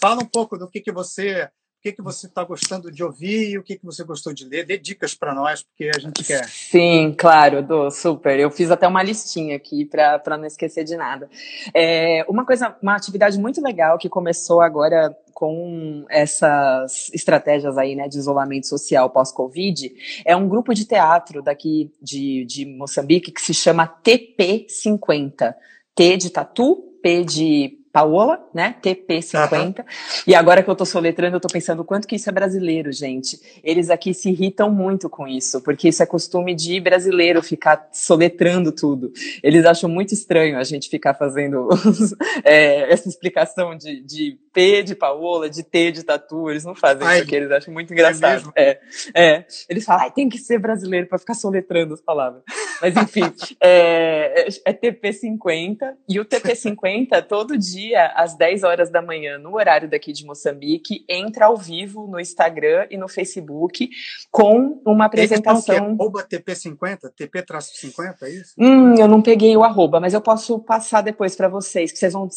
fala um pouco do que, que você o que, que você está gostando de ouvir e o que, que você gostou de ler. Dê dicas para nós, porque a gente quer. Sim, claro, do super. Eu fiz até uma listinha aqui para não esquecer de nada. É, uma coisa, uma atividade muito legal que começou agora com essas estratégias aí, né, de isolamento social pós-Covid, é um grupo de teatro daqui de, de Moçambique que se chama TP50. T de tatu, P de Paola, né? TP50. Uhum. E agora que eu tô soletrando, eu tô pensando quanto que isso é brasileiro, gente. Eles aqui se irritam muito com isso, porque isso é costume de brasileiro ficar soletrando tudo. Eles acham muito estranho a gente ficar fazendo é, essa explicação de, de P de Paola, de T de Tatu, eles não fazem Ai, isso aqui, eles acham muito é engraçado. É, é, Eles falam, tem que ser brasileiro para ficar soletrando as palavras. Mas enfim, é, é TP50, e o TP50, todo dia, às 10 horas da manhã, no horário daqui de Moçambique, entra ao vivo no Instagram e no Facebook com uma apresentação. Arroba TP50? TP-50, é isso? Hum, eu não peguei o arroba, mas eu posso passar depois para vocês, que vocês vão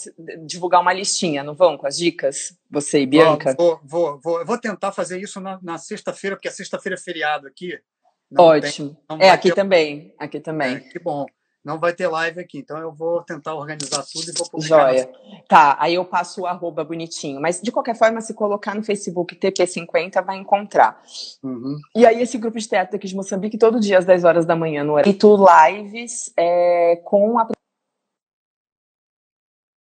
divulgar uma listinha, não vão, com as dicas, você e Bianca? Vou, vou, vou, vou tentar fazer isso na, na sexta-feira, porque a sexta-feira é feriado aqui. Ótimo. Tem, é, aqui também. Aqui também. É, que bom. Não vai ter live aqui, então eu vou tentar organizar tudo e vou publicar. Joia. Tá, aí eu passo o arroba bonitinho. Mas, de qualquer forma, se colocar no Facebook TP50, vai encontrar. Uhum. E aí, esse grupo de teatro aqui de Moçambique, todo dia às 10 horas da manhã, no horário. lives é, com a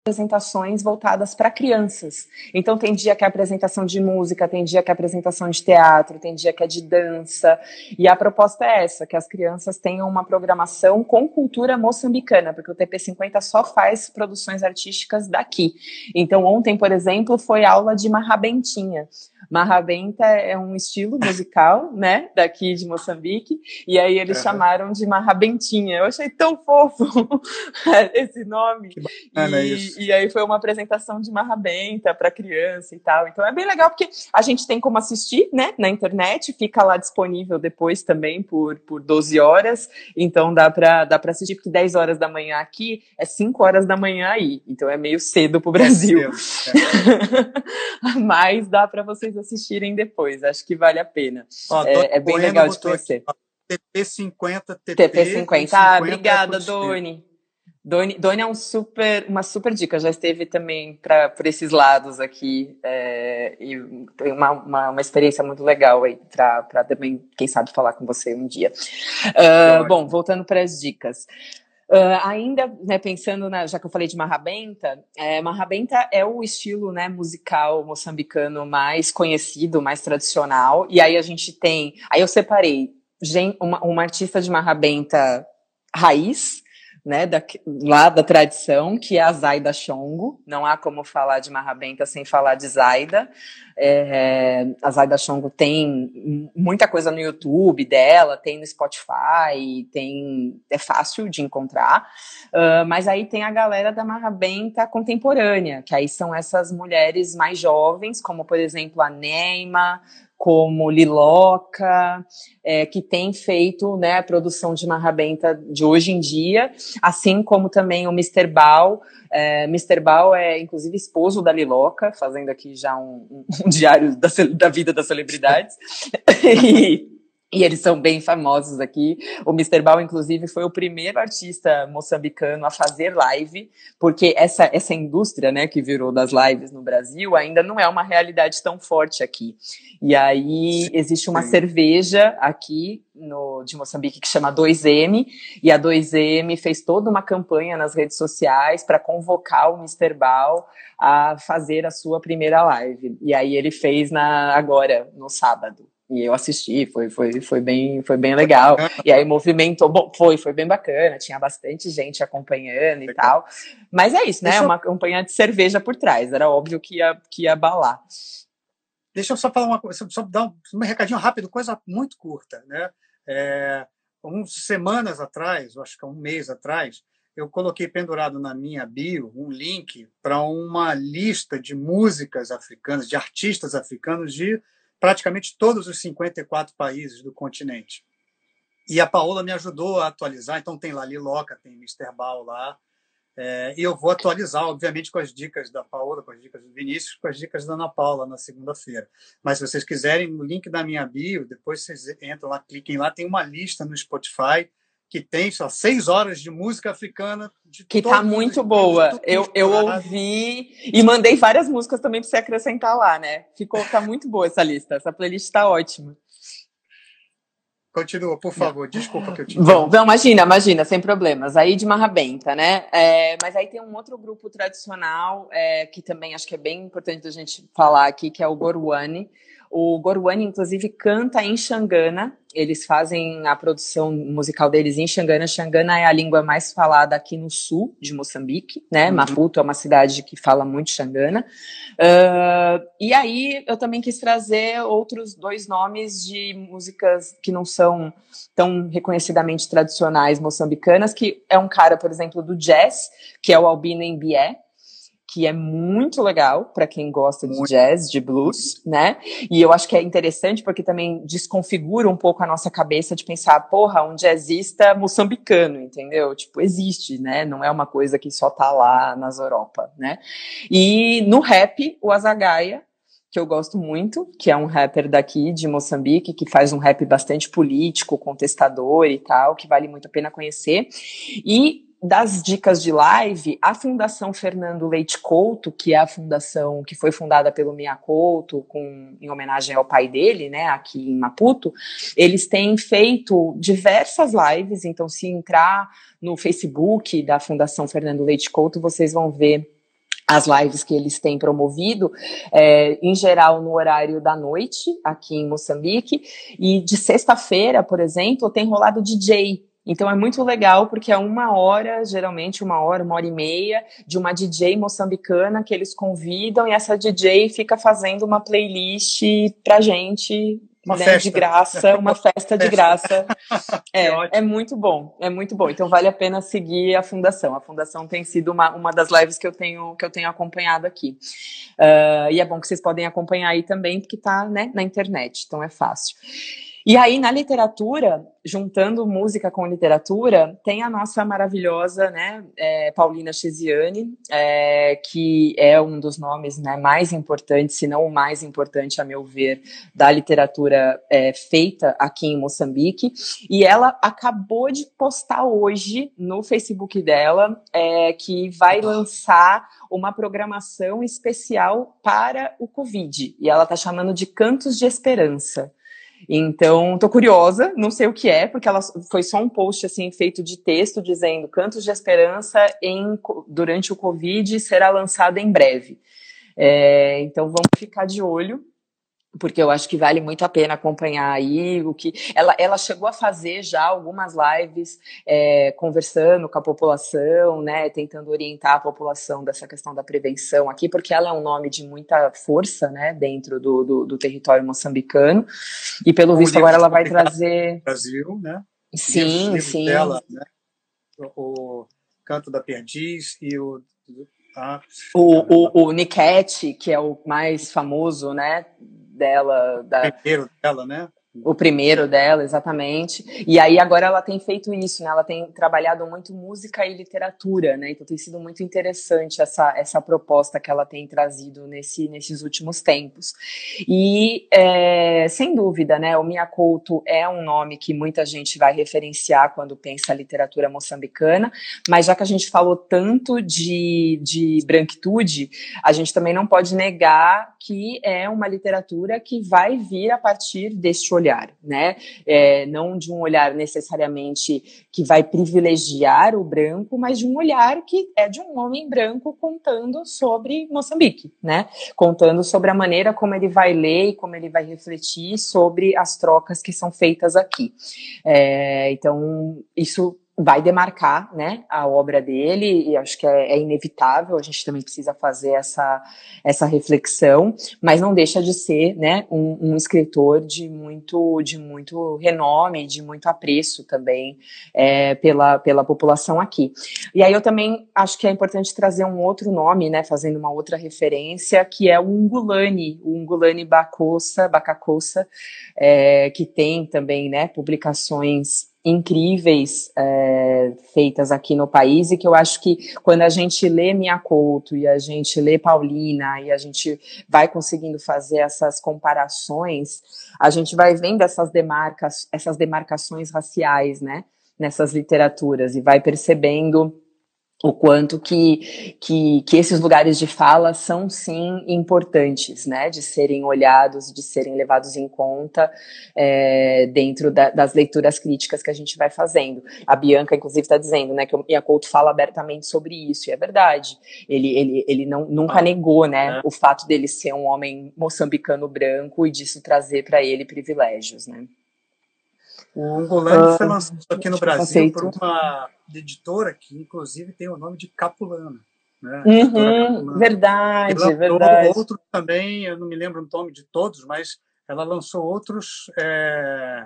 apresentações voltadas para crianças. Então tem dia que é apresentação de música, tem dia que é apresentação de teatro, tem dia que é de dança. E a proposta é essa, que as crianças tenham uma programação com cultura moçambicana, porque o TP50 só faz produções artísticas daqui. Então ontem, por exemplo, foi aula de marrabentinha. Marrabenta é um estilo musical, né, daqui de Moçambique, e aí eles uhum. chamaram de marrabentinha. Eu achei tão fofo esse nome. E, e, aí foi uma apresentação de marrabenta para criança e tal. Então é bem legal porque a gente tem como assistir, né, na internet, fica lá disponível depois também por, por 12 horas. Então dá para dá para assistir porque 10 horas da manhã aqui é 5 horas da manhã aí. Então é meio cedo para o Brasil. É. Mas dá para vocês assistirem depois. Acho que vale a pena. Ó, é, é, bem legal de conhecer. TP50, TP, TP50. Ah, obrigada, é Doni. Doni, Doni é um super, uma super dica, já esteve também pra, por esses lados aqui é, e tem uma, uma, uma, experiência muito legal aí para também, quem sabe, falar com você um dia. Uh, bom, voltando para as dicas. Uh, ainda, né, pensando, na, já que eu falei de Marrabenta, é, Marrabenta é o estilo né, musical moçambicano mais conhecido, mais tradicional, e aí a gente tem, aí eu separei uma, uma artista de Marrabenta raiz, né, da, lá da tradição, que é a Zaida Chongo. Não há como falar de Marrabenta sem falar de Zaida. É, a Zaida Chongo tem muita coisa no YouTube dela, tem no Spotify, tem é fácil de encontrar. Uh, mas aí tem a galera da Marrabenta contemporânea, que aí são essas mulheres mais jovens, como por exemplo a Neima, como Liloca, é, que tem feito né, a produção de marrabenta de hoje em dia, assim como também o Mr. Bal. É, Mr. Bal é, inclusive, esposo da Liloca, fazendo aqui já um, um diário da, da, vida das celebridades. e, e eles são bem famosos aqui. O Mr. Bal, inclusive, foi o primeiro artista moçambicano a fazer live, porque essa, essa indústria, né, que virou das lives no Brasil, ainda não é uma realidade tão forte aqui. E aí existe uma Sim. cerveja aqui no, de Moçambique que chama 2M, e a 2M fez toda uma campanha nas redes sociais para convocar o Mr. Bal a fazer a sua primeira live. E aí ele fez na agora, no sábado. E eu assisti, foi, foi, foi, bem, foi bem legal. E aí movimentou, bom, foi, foi bem bacana, tinha bastante gente acompanhando e tal. Mas é isso, né? Deixa Uma campanha de cerveja por trás, era óbvio que ia, que ia abalar. Deixa eu só falar uma coisa, só dar um, um recadinho rápido, coisa muito curta, né? É, uns semanas atrás, acho que um mês atrás, eu coloquei pendurado na minha bio um link para uma lista de músicas africanas, de artistas africanos de praticamente todos os 54 países do continente. E a Paola me ajudou a atualizar, então tem lá Liloca, tem Mr. Bal lá, é, e eu vou atualizar, obviamente, com as dicas da Paola, com as dicas do Vinícius, com as dicas da Ana Paula na segunda-feira. Mas se vocês quiserem, no link da minha bio, depois vocês entram lá, cliquem lá, tem uma lista no Spotify que tem só seis horas de música africana. De que tá muito boa. Eu, eu ouvi e mandei várias músicas também para você acrescentar lá, né? Ficou, tá muito boa essa lista. Essa playlist tá ótima. Continua, por favor. Desculpa que eu te. Bom, não, imagina, imagina, sem problemas. Aí de Marrabenta, né? É, mas aí tem um outro grupo tradicional é, que também acho que é bem importante a gente falar aqui, que é o Goruane. O Goruane, inclusive, canta em Xangana. Eles fazem a produção musical deles em Xangana. Xangana é a língua mais falada aqui no sul de Moçambique, né? Uhum. Maputo é uma cidade que fala muito Xangana. Uh, e aí eu também quis trazer outros dois nomes de músicas que não são tão reconhecidamente tradicionais moçambicanas, que é um cara, por exemplo, do jazz, que é o Albino Mbié que é muito legal para quem gosta de jazz, de blues, né? E eu acho que é interessante porque também desconfigura um pouco a nossa cabeça de pensar, porra, um jazzista moçambicano, entendeu? Tipo, existe, né? Não é uma coisa que só tá lá nas Europa, né? E no rap, o Azagaia, que eu gosto muito, que é um rapper daqui de Moçambique, que faz um rap bastante político, contestador e tal, que vale muito a pena conhecer. E das dicas de live, a Fundação Fernando Leite Couto, que é a fundação que foi fundada pelo Mia Couto, com, em homenagem ao pai dele, né, aqui em Maputo, eles têm feito diversas lives, então se entrar no Facebook da Fundação Fernando Leite Couto, vocês vão ver as lives que eles têm promovido, é, em geral no horário da noite, aqui em Moçambique, e de sexta-feira, por exemplo, tem rolado DJ então é muito legal porque é uma hora, geralmente uma hora, uma hora e meia, de uma DJ moçambicana que eles convidam e essa DJ fica fazendo uma playlist pra gente. Uma né, festa. de graça, uma festa de graça. É, é muito bom, é muito bom. Então vale a pena seguir a fundação. A fundação tem sido uma, uma das lives que eu tenho que eu tenho acompanhado aqui. Uh, e é bom que vocês podem acompanhar aí também, porque tá né, na internet, então é fácil. E aí, na literatura, juntando música com literatura, tem a nossa maravilhosa né, é, Paulina Chesiane, é, que é um dos nomes né, mais importantes, se não o mais importante, a meu ver, da literatura é, feita aqui em Moçambique. E ela acabou de postar hoje no Facebook dela é, que vai lançar uma programação especial para o Covid. E ela está chamando de Cantos de Esperança. Então, tô curiosa, não sei o que é, porque ela foi só um post assim feito de texto dizendo Cantos de Esperança em, durante o Covid será lançado em breve. É, então, vamos ficar de olho porque eu acho que vale muito a pena acompanhar aí o que ela, ela chegou a fazer já algumas lives é, conversando com a população, né, tentando orientar a população dessa questão da prevenção aqui, porque ela é um nome de muita força, né, dentro do, do, do território moçambicano e pelo o visto agora ela vai trazer Brasil, né? Sim, sim. Dela, né? o, o Canto da Perdiz e o ah, o, o, o Niket, que é o mais famoso, né, dela. Da... Primeiro dela, né? O primeiro dela, exatamente. E aí agora ela tem feito isso, né? Ela tem trabalhado muito música e literatura, né? Então tem sido muito interessante essa, essa proposta que ela tem trazido nesse, nesses últimos tempos. E é, sem dúvida, né? O Mia Couto é um nome que muita gente vai referenciar quando pensa literatura moçambicana, mas já que a gente falou tanto de, de branquitude, a gente também não pode negar que é uma literatura que vai vir a partir deste olhar, né? É, não de um olhar necessariamente que vai privilegiar o branco, mas de um olhar que é de um homem branco contando sobre Moçambique, né? Contando sobre a maneira como ele vai ler e como ele vai refletir sobre as trocas que são feitas aqui. É, então, isso vai demarcar né, a obra dele, e acho que é, é, inevitável, a gente também precisa fazer essa, essa reflexão, mas não deixa de ser né, um, um escritor de muito, de muito renome, de muito apreço também é, pela, pela população aqui. E aí eu também acho que é importante trazer um outro nome, né, fazendo uma outra referência, que é o Ungulani, o Ungulani Bacossa, Bacacossa, é, que tem também né, publicações incríveis é, feitas aqui no país e que eu acho que quando a gente lê Minha Couto e a gente lê Paulina e a gente vai conseguindo fazer essas comparações, a gente vai vendo essas demarcas, essas demarcações raciais, né, nessas literaturas e vai percebendo o quanto que, que, que, esses lugares de fala são sim importantes, né, de serem olhados, de serem levados em conta é, dentro da, das leituras críticas que a gente vai fazendo. A Bianca, inclusive, está dizendo, né, que o Iacolto fala abertamente sobre isso, e é verdade. Ele, ele, ele não, nunca negou, né, é. o fato dele ser um homem moçambicano branco e disso trazer para ele privilégios, né. O Ungolani foi lançado aqui no Brasil por uma editora que, inclusive, tem o nome de Capulana. Né? Uhum, verdade, ela verdade. outro também, eu não me lembro o nome de todos, mas ela lançou outros é,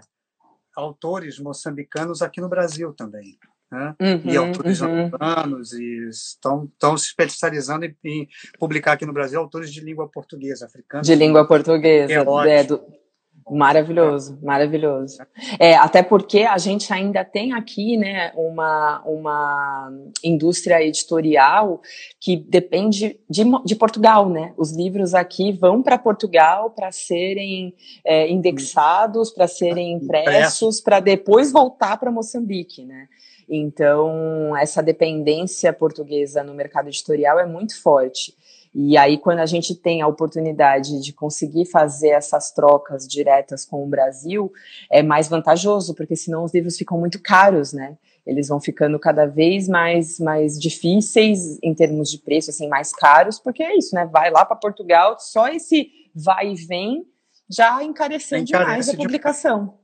autores moçambicanos aqui no Brasil também. Né? Uhum, e autores uhum. americanos e estão, estão se especializando em, em, publicar aqui no Brasil autores de língua portuguesa, africana. De língua portuguesa, é, é, do, Maravilhoso, maravilhoso. É, até porque a gente ainda tem aqui né, uma, uma indústria editorial que depende de, de Portugal, né? Os livros aqui vão para Portugal para serem é, indexados, para serem impressos, para depois voltar para Moçambique, né? Então, essa dependência portuguesa no mercado editorial é muito forte. E aí, quando a gente tem a oportunidade de conseguir fazer essas trocas diretas com o Brasil, é mais vantajoso, porque senão os livros ficam muito caros, né? Eles vão ficando cada vez mais, mais difíceis em termos de preço, assim, mais caros, porque é isso, né? Vai lá para Portugal, só esse vai e vem já encareceu demais a publicação.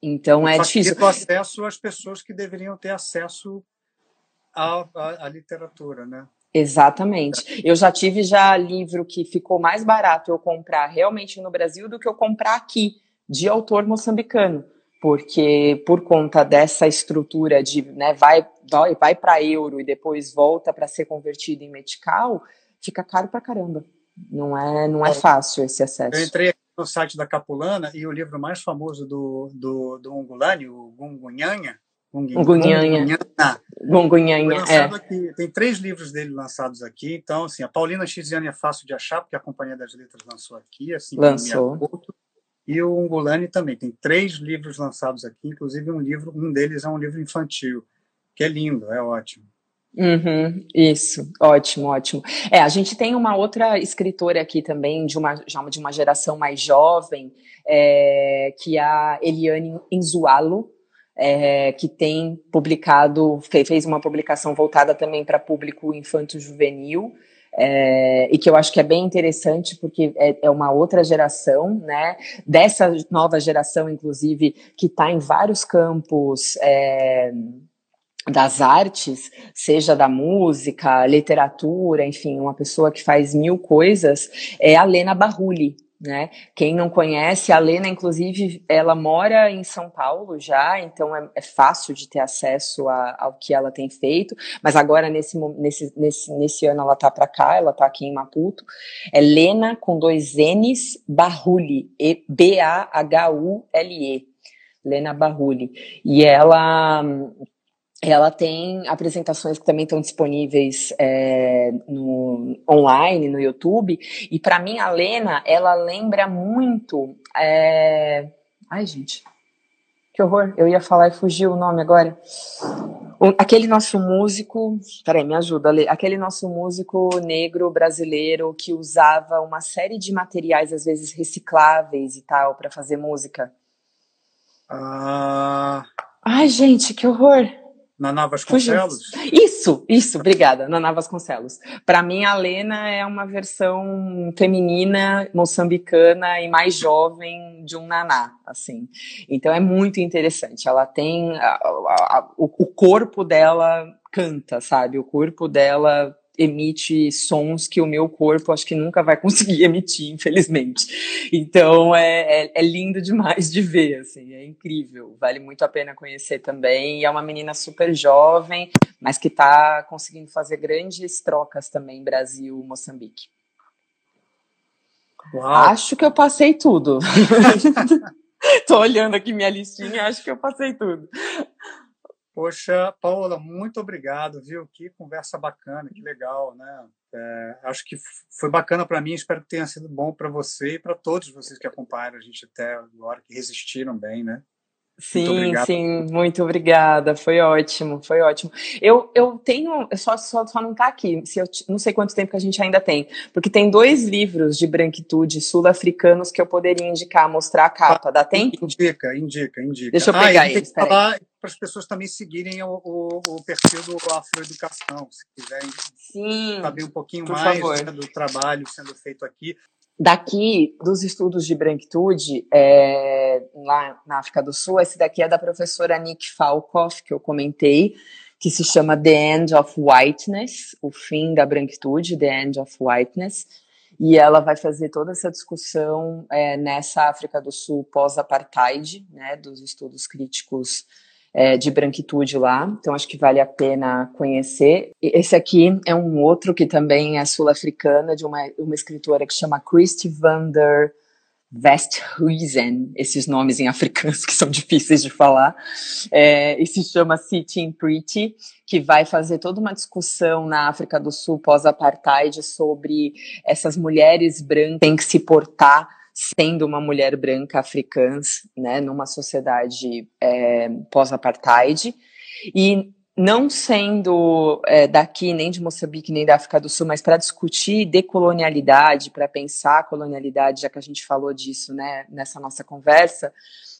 Então é difícil. o acesso às pessoas que deveriam ter acesso à, à, à literatura, né? Exatamente. Eu já tive já livro que ficou mais barato eu comprar realmente no Brasil do que eu comprar aqui, de autor moçambicano. Porque por conta dessa estrutura de né, vai, vai, vai para euro e depois volta para ser convertido em metical, fica caro para caramba. Não é, não é fácil esse acesso. Eu entrei aqui no site da Capulana e o livro mais famoso do, do, do Ungulani, o Gungunhanha, Gungunhanha. Gungunhanha, é. Aqui, tem três livros dele lançados aqui, então, assim, a Paulina Xiziane é fácil de achar, porque a Companhia das Letras lançou aqui, assim lançou. e o Ungulani também, tem três livros lançados aqui, inclusive um livro, um deles é um livro infantil, que é lindo, é ótimo. Uhum, isso, ótimo, ótimo. É, a gente tem uma outra escritora aqui também, de uma, de uma geração mais jovem, é, que é a Eliane Inzualo, é, que tem publicado, fez uma publicação voltada também para público infanto-juvenil, é, e que eu acho que é bem interessante porque é, é uma outra geração, né? Dessa nova geração, inclusive, que está em vários campos. É, das artes, seja da música, literatura, enfim, uma pessoa que faz mil coisas, é a Lena Barruli, né? Quem não conhece, a Lena, inclusive, ela mora em São Paulo já, então é, é fácil de ter acesso a, ao que ela tem feito, mas agora, nesse, nesse, nesse, nesse ano, ela tá para cá, ela tá aqui em Maputo. É Lena com dois N's, Barruli, B-A-H-U-L-E. Lena Barruli. E ela ela tem apresentações que também estão disponíveis é, no online, no YouTube. E para mim, a Lena, ela lembra muito. É... Ai, gente, que horror! Eu ia falar e fugiu o nome agora. O, aquele nosso músico, peraí, me ajuda, Ale. Aquele nosso músico negro brasileiro que usava uma série de materiais, às vezes recicláveis e tal, para fazer música. Ah. Ai, gente, que horror! Naná Vasconcelos? Isso, isso, obrigada, Naná Vasconcelos. Para mim, a Lena é uma versão feminina, moçambicana e mais jovem de um Naná, assim. Então é muito interessante. Ela tem. A, a, a, o, o corpo dela canta, sabe? O corpo dela emite sons que o meu corpo acho que nunca vai conseguir emitir, infelizmente. Então é, é, é, lindo demais de ver, assim, é incrível, vale muito a pena conhecer também. E é uma menina super jovem, mas que está conseguindo fazer grandes trocas também Brasil, Moçambique. Uau. Acho que eu passei tudo. Tô olhando aqui minha listinha, acho que eu passei tudo. Poxa, Paola, muito obrigado, viu? Que conversa bacana, que legal, né? É, acho que foi bacana para mim, espero que tenha sido bom para você e para todos vocês que acompanharam a gente até agora, que resistiram bem, né? Sim, muito sim, muito obrigada. Foi ótimo, foi ótimo. Eu, eu tenho, eu só, só, só não está aqui, se eu, não sei quanto tempo que a gente ainda tem, porque tem dois livros de branquitude sul-africanos que eu poderia indicar, mostrar a capa. Dá tempo? Indica, indica, indica. Deixa eu pegar ah, eles. Falar para as pessoas também seguirem o, o, o perfil do Afroeducação, se quiserem sim, saber um pouquinho mais né, do trabalho sendo feito aqui. Daqui, dos estudos de branquitude, é, lá na África do Sul, esse daqui é da professora Nick Falkoff, que eu comentei, que se chama The End of Whiteness, o fim da branquitude, The End of Whiteness, e ela vai fazer toda essa discussão é, nessa África do Sul pós-apartheid, né, dos estudos críticos é, de branquitude lá, então acho que vale a pena conhecer. Esse aqui é um outro que também é sul-africana, de uma, uma escritora que chama Christy van der Westhuizen, esses nomes em africanos que são difíceis de falar, é, e se chama Sitting Pretty, que vai fazer toda uma discussão na África do Sul pós-apartheid sobre essas mulheres brancas têm que se portar sendo uma mulher branca africana, né, numa sociedade é, pós-apartheid, e não sendo é, daqui, nem de Moçambique, nem da África do Sul, mas para discutir decolonialidade, para pensar a colonialidade, já que a gente falou disso né, nessa nossa conversa,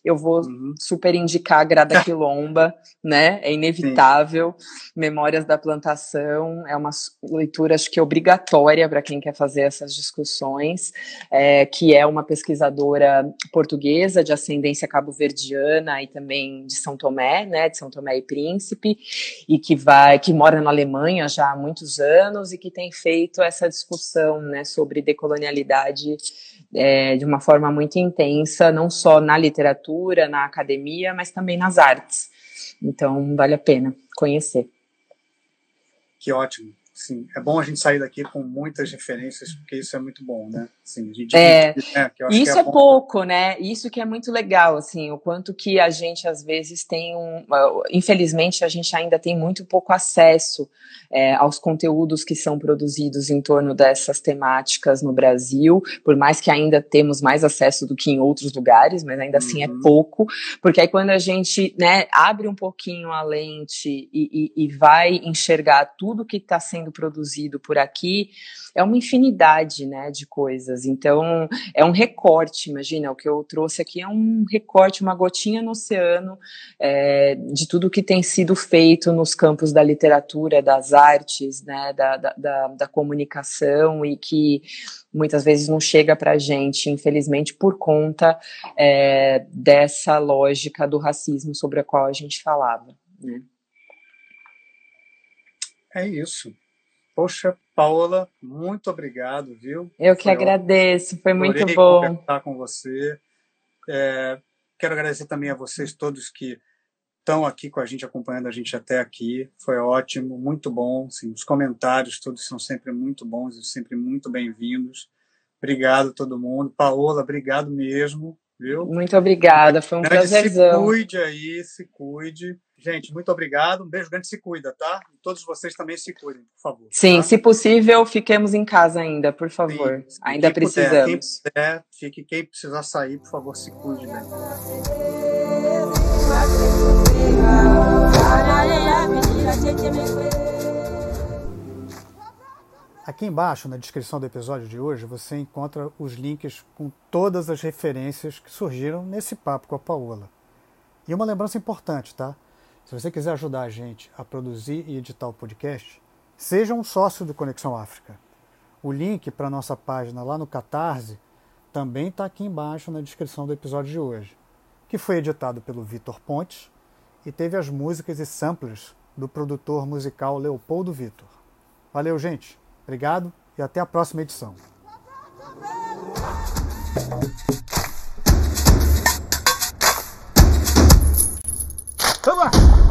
eu vou uhum. super indicar a Grada Quilomba, né? É inevitável. Sim. Memórias da Plantação é uma leitura, acho que obrigatória para quem quer fazer essas discussões, é, que é uma pesquisadora portuguesa de ascendência cabo-verdiana e também de São Tomé, né? De São Tomé e Príncipe, e que vai, que mora na Alemanha já há muitos anos e que tem feito essa discussão, né? Sobre decolonialidade é, de uma forma muito intensa, não só na literatura, na academia, mas também nas artes. Então, vale a pena conhecer. Que ótimo. Sim, é bom a gente sair daqui com muitas referências, porque isso é muito bom, né? Sim, gente, é, né? isso é, é pouco, né? Isso que é muito legal, assim, o quanto que a gente às vezes tem um, infelizmente a gente ainda tem muito pouco acesso é, aos conteúdos que são produzidos em torno dessas temáticas no Brasil, por mais que ainda temos mais acesso do que em outros lugares, mas ainda assim é uhum. é pouco, porque aí quando a gente, né, abre um pouquinho a lente e, e, e vai enxergar tudo que está sendo sendo produzido por aqui é uma infinidade né, de coisas. Então, é um recorte, imagina, o que eu trouxe aqui é um recorte, uma gotinha no oceano é, de tudo que tem sido feito nos campos da literatura, das artes, né, da, da, da, da comunicação e que muitas vezes não chega para a gente, infelizmente, por conta é, dessa lógica do racismo sobre a qual a gente falava. Né? É isso. Poxa, Paola, muito obrigado, viu? Eu que foi agradeço, foi muito bom. conversar com você. É, quero agradecer também a vocês todos que estão aqui com a gente, acompanhando a gente até aqui. Foi ótimo, muito bom. Sim, os comentários todos são sempre muito bons e sempre muito bem-vindos. Obrigado a todo mundo. Paola, obrigado mesmo. Viu? Muito obrigada, foi um prazerzão. Se cuide aí, se cuide. Gente, muito obrigado. Um beijo grande, se cuida, tá? E todos vocês também se cuidem, por favor. Sim, tá? se possível, fiquemos em casa ainda, por favor. Sim, ainda quem precisamos. Puder, quem puder, fique, quem precisar sair, por favor, se cuide bem. Aqui embaixo, na descrição do episódio de hoje, você encontra os links com todas as referências que surgiram nesse papo com a Paola. E uma lembrança importante, tá? Se você quiser ajudar a gente a produzir e editar o podcast, seja um sócio do Conexão África. O link para a nossa página lá no Catarse também está aqui embaixo na descrição do episódio de hoje, que foi editado pelo Vitor Pontes e teve as músicas e samplers do produtor musical Leopoldo Vitor. Valeu, gente! Obrigado e até a próxima edição. Vamos lá!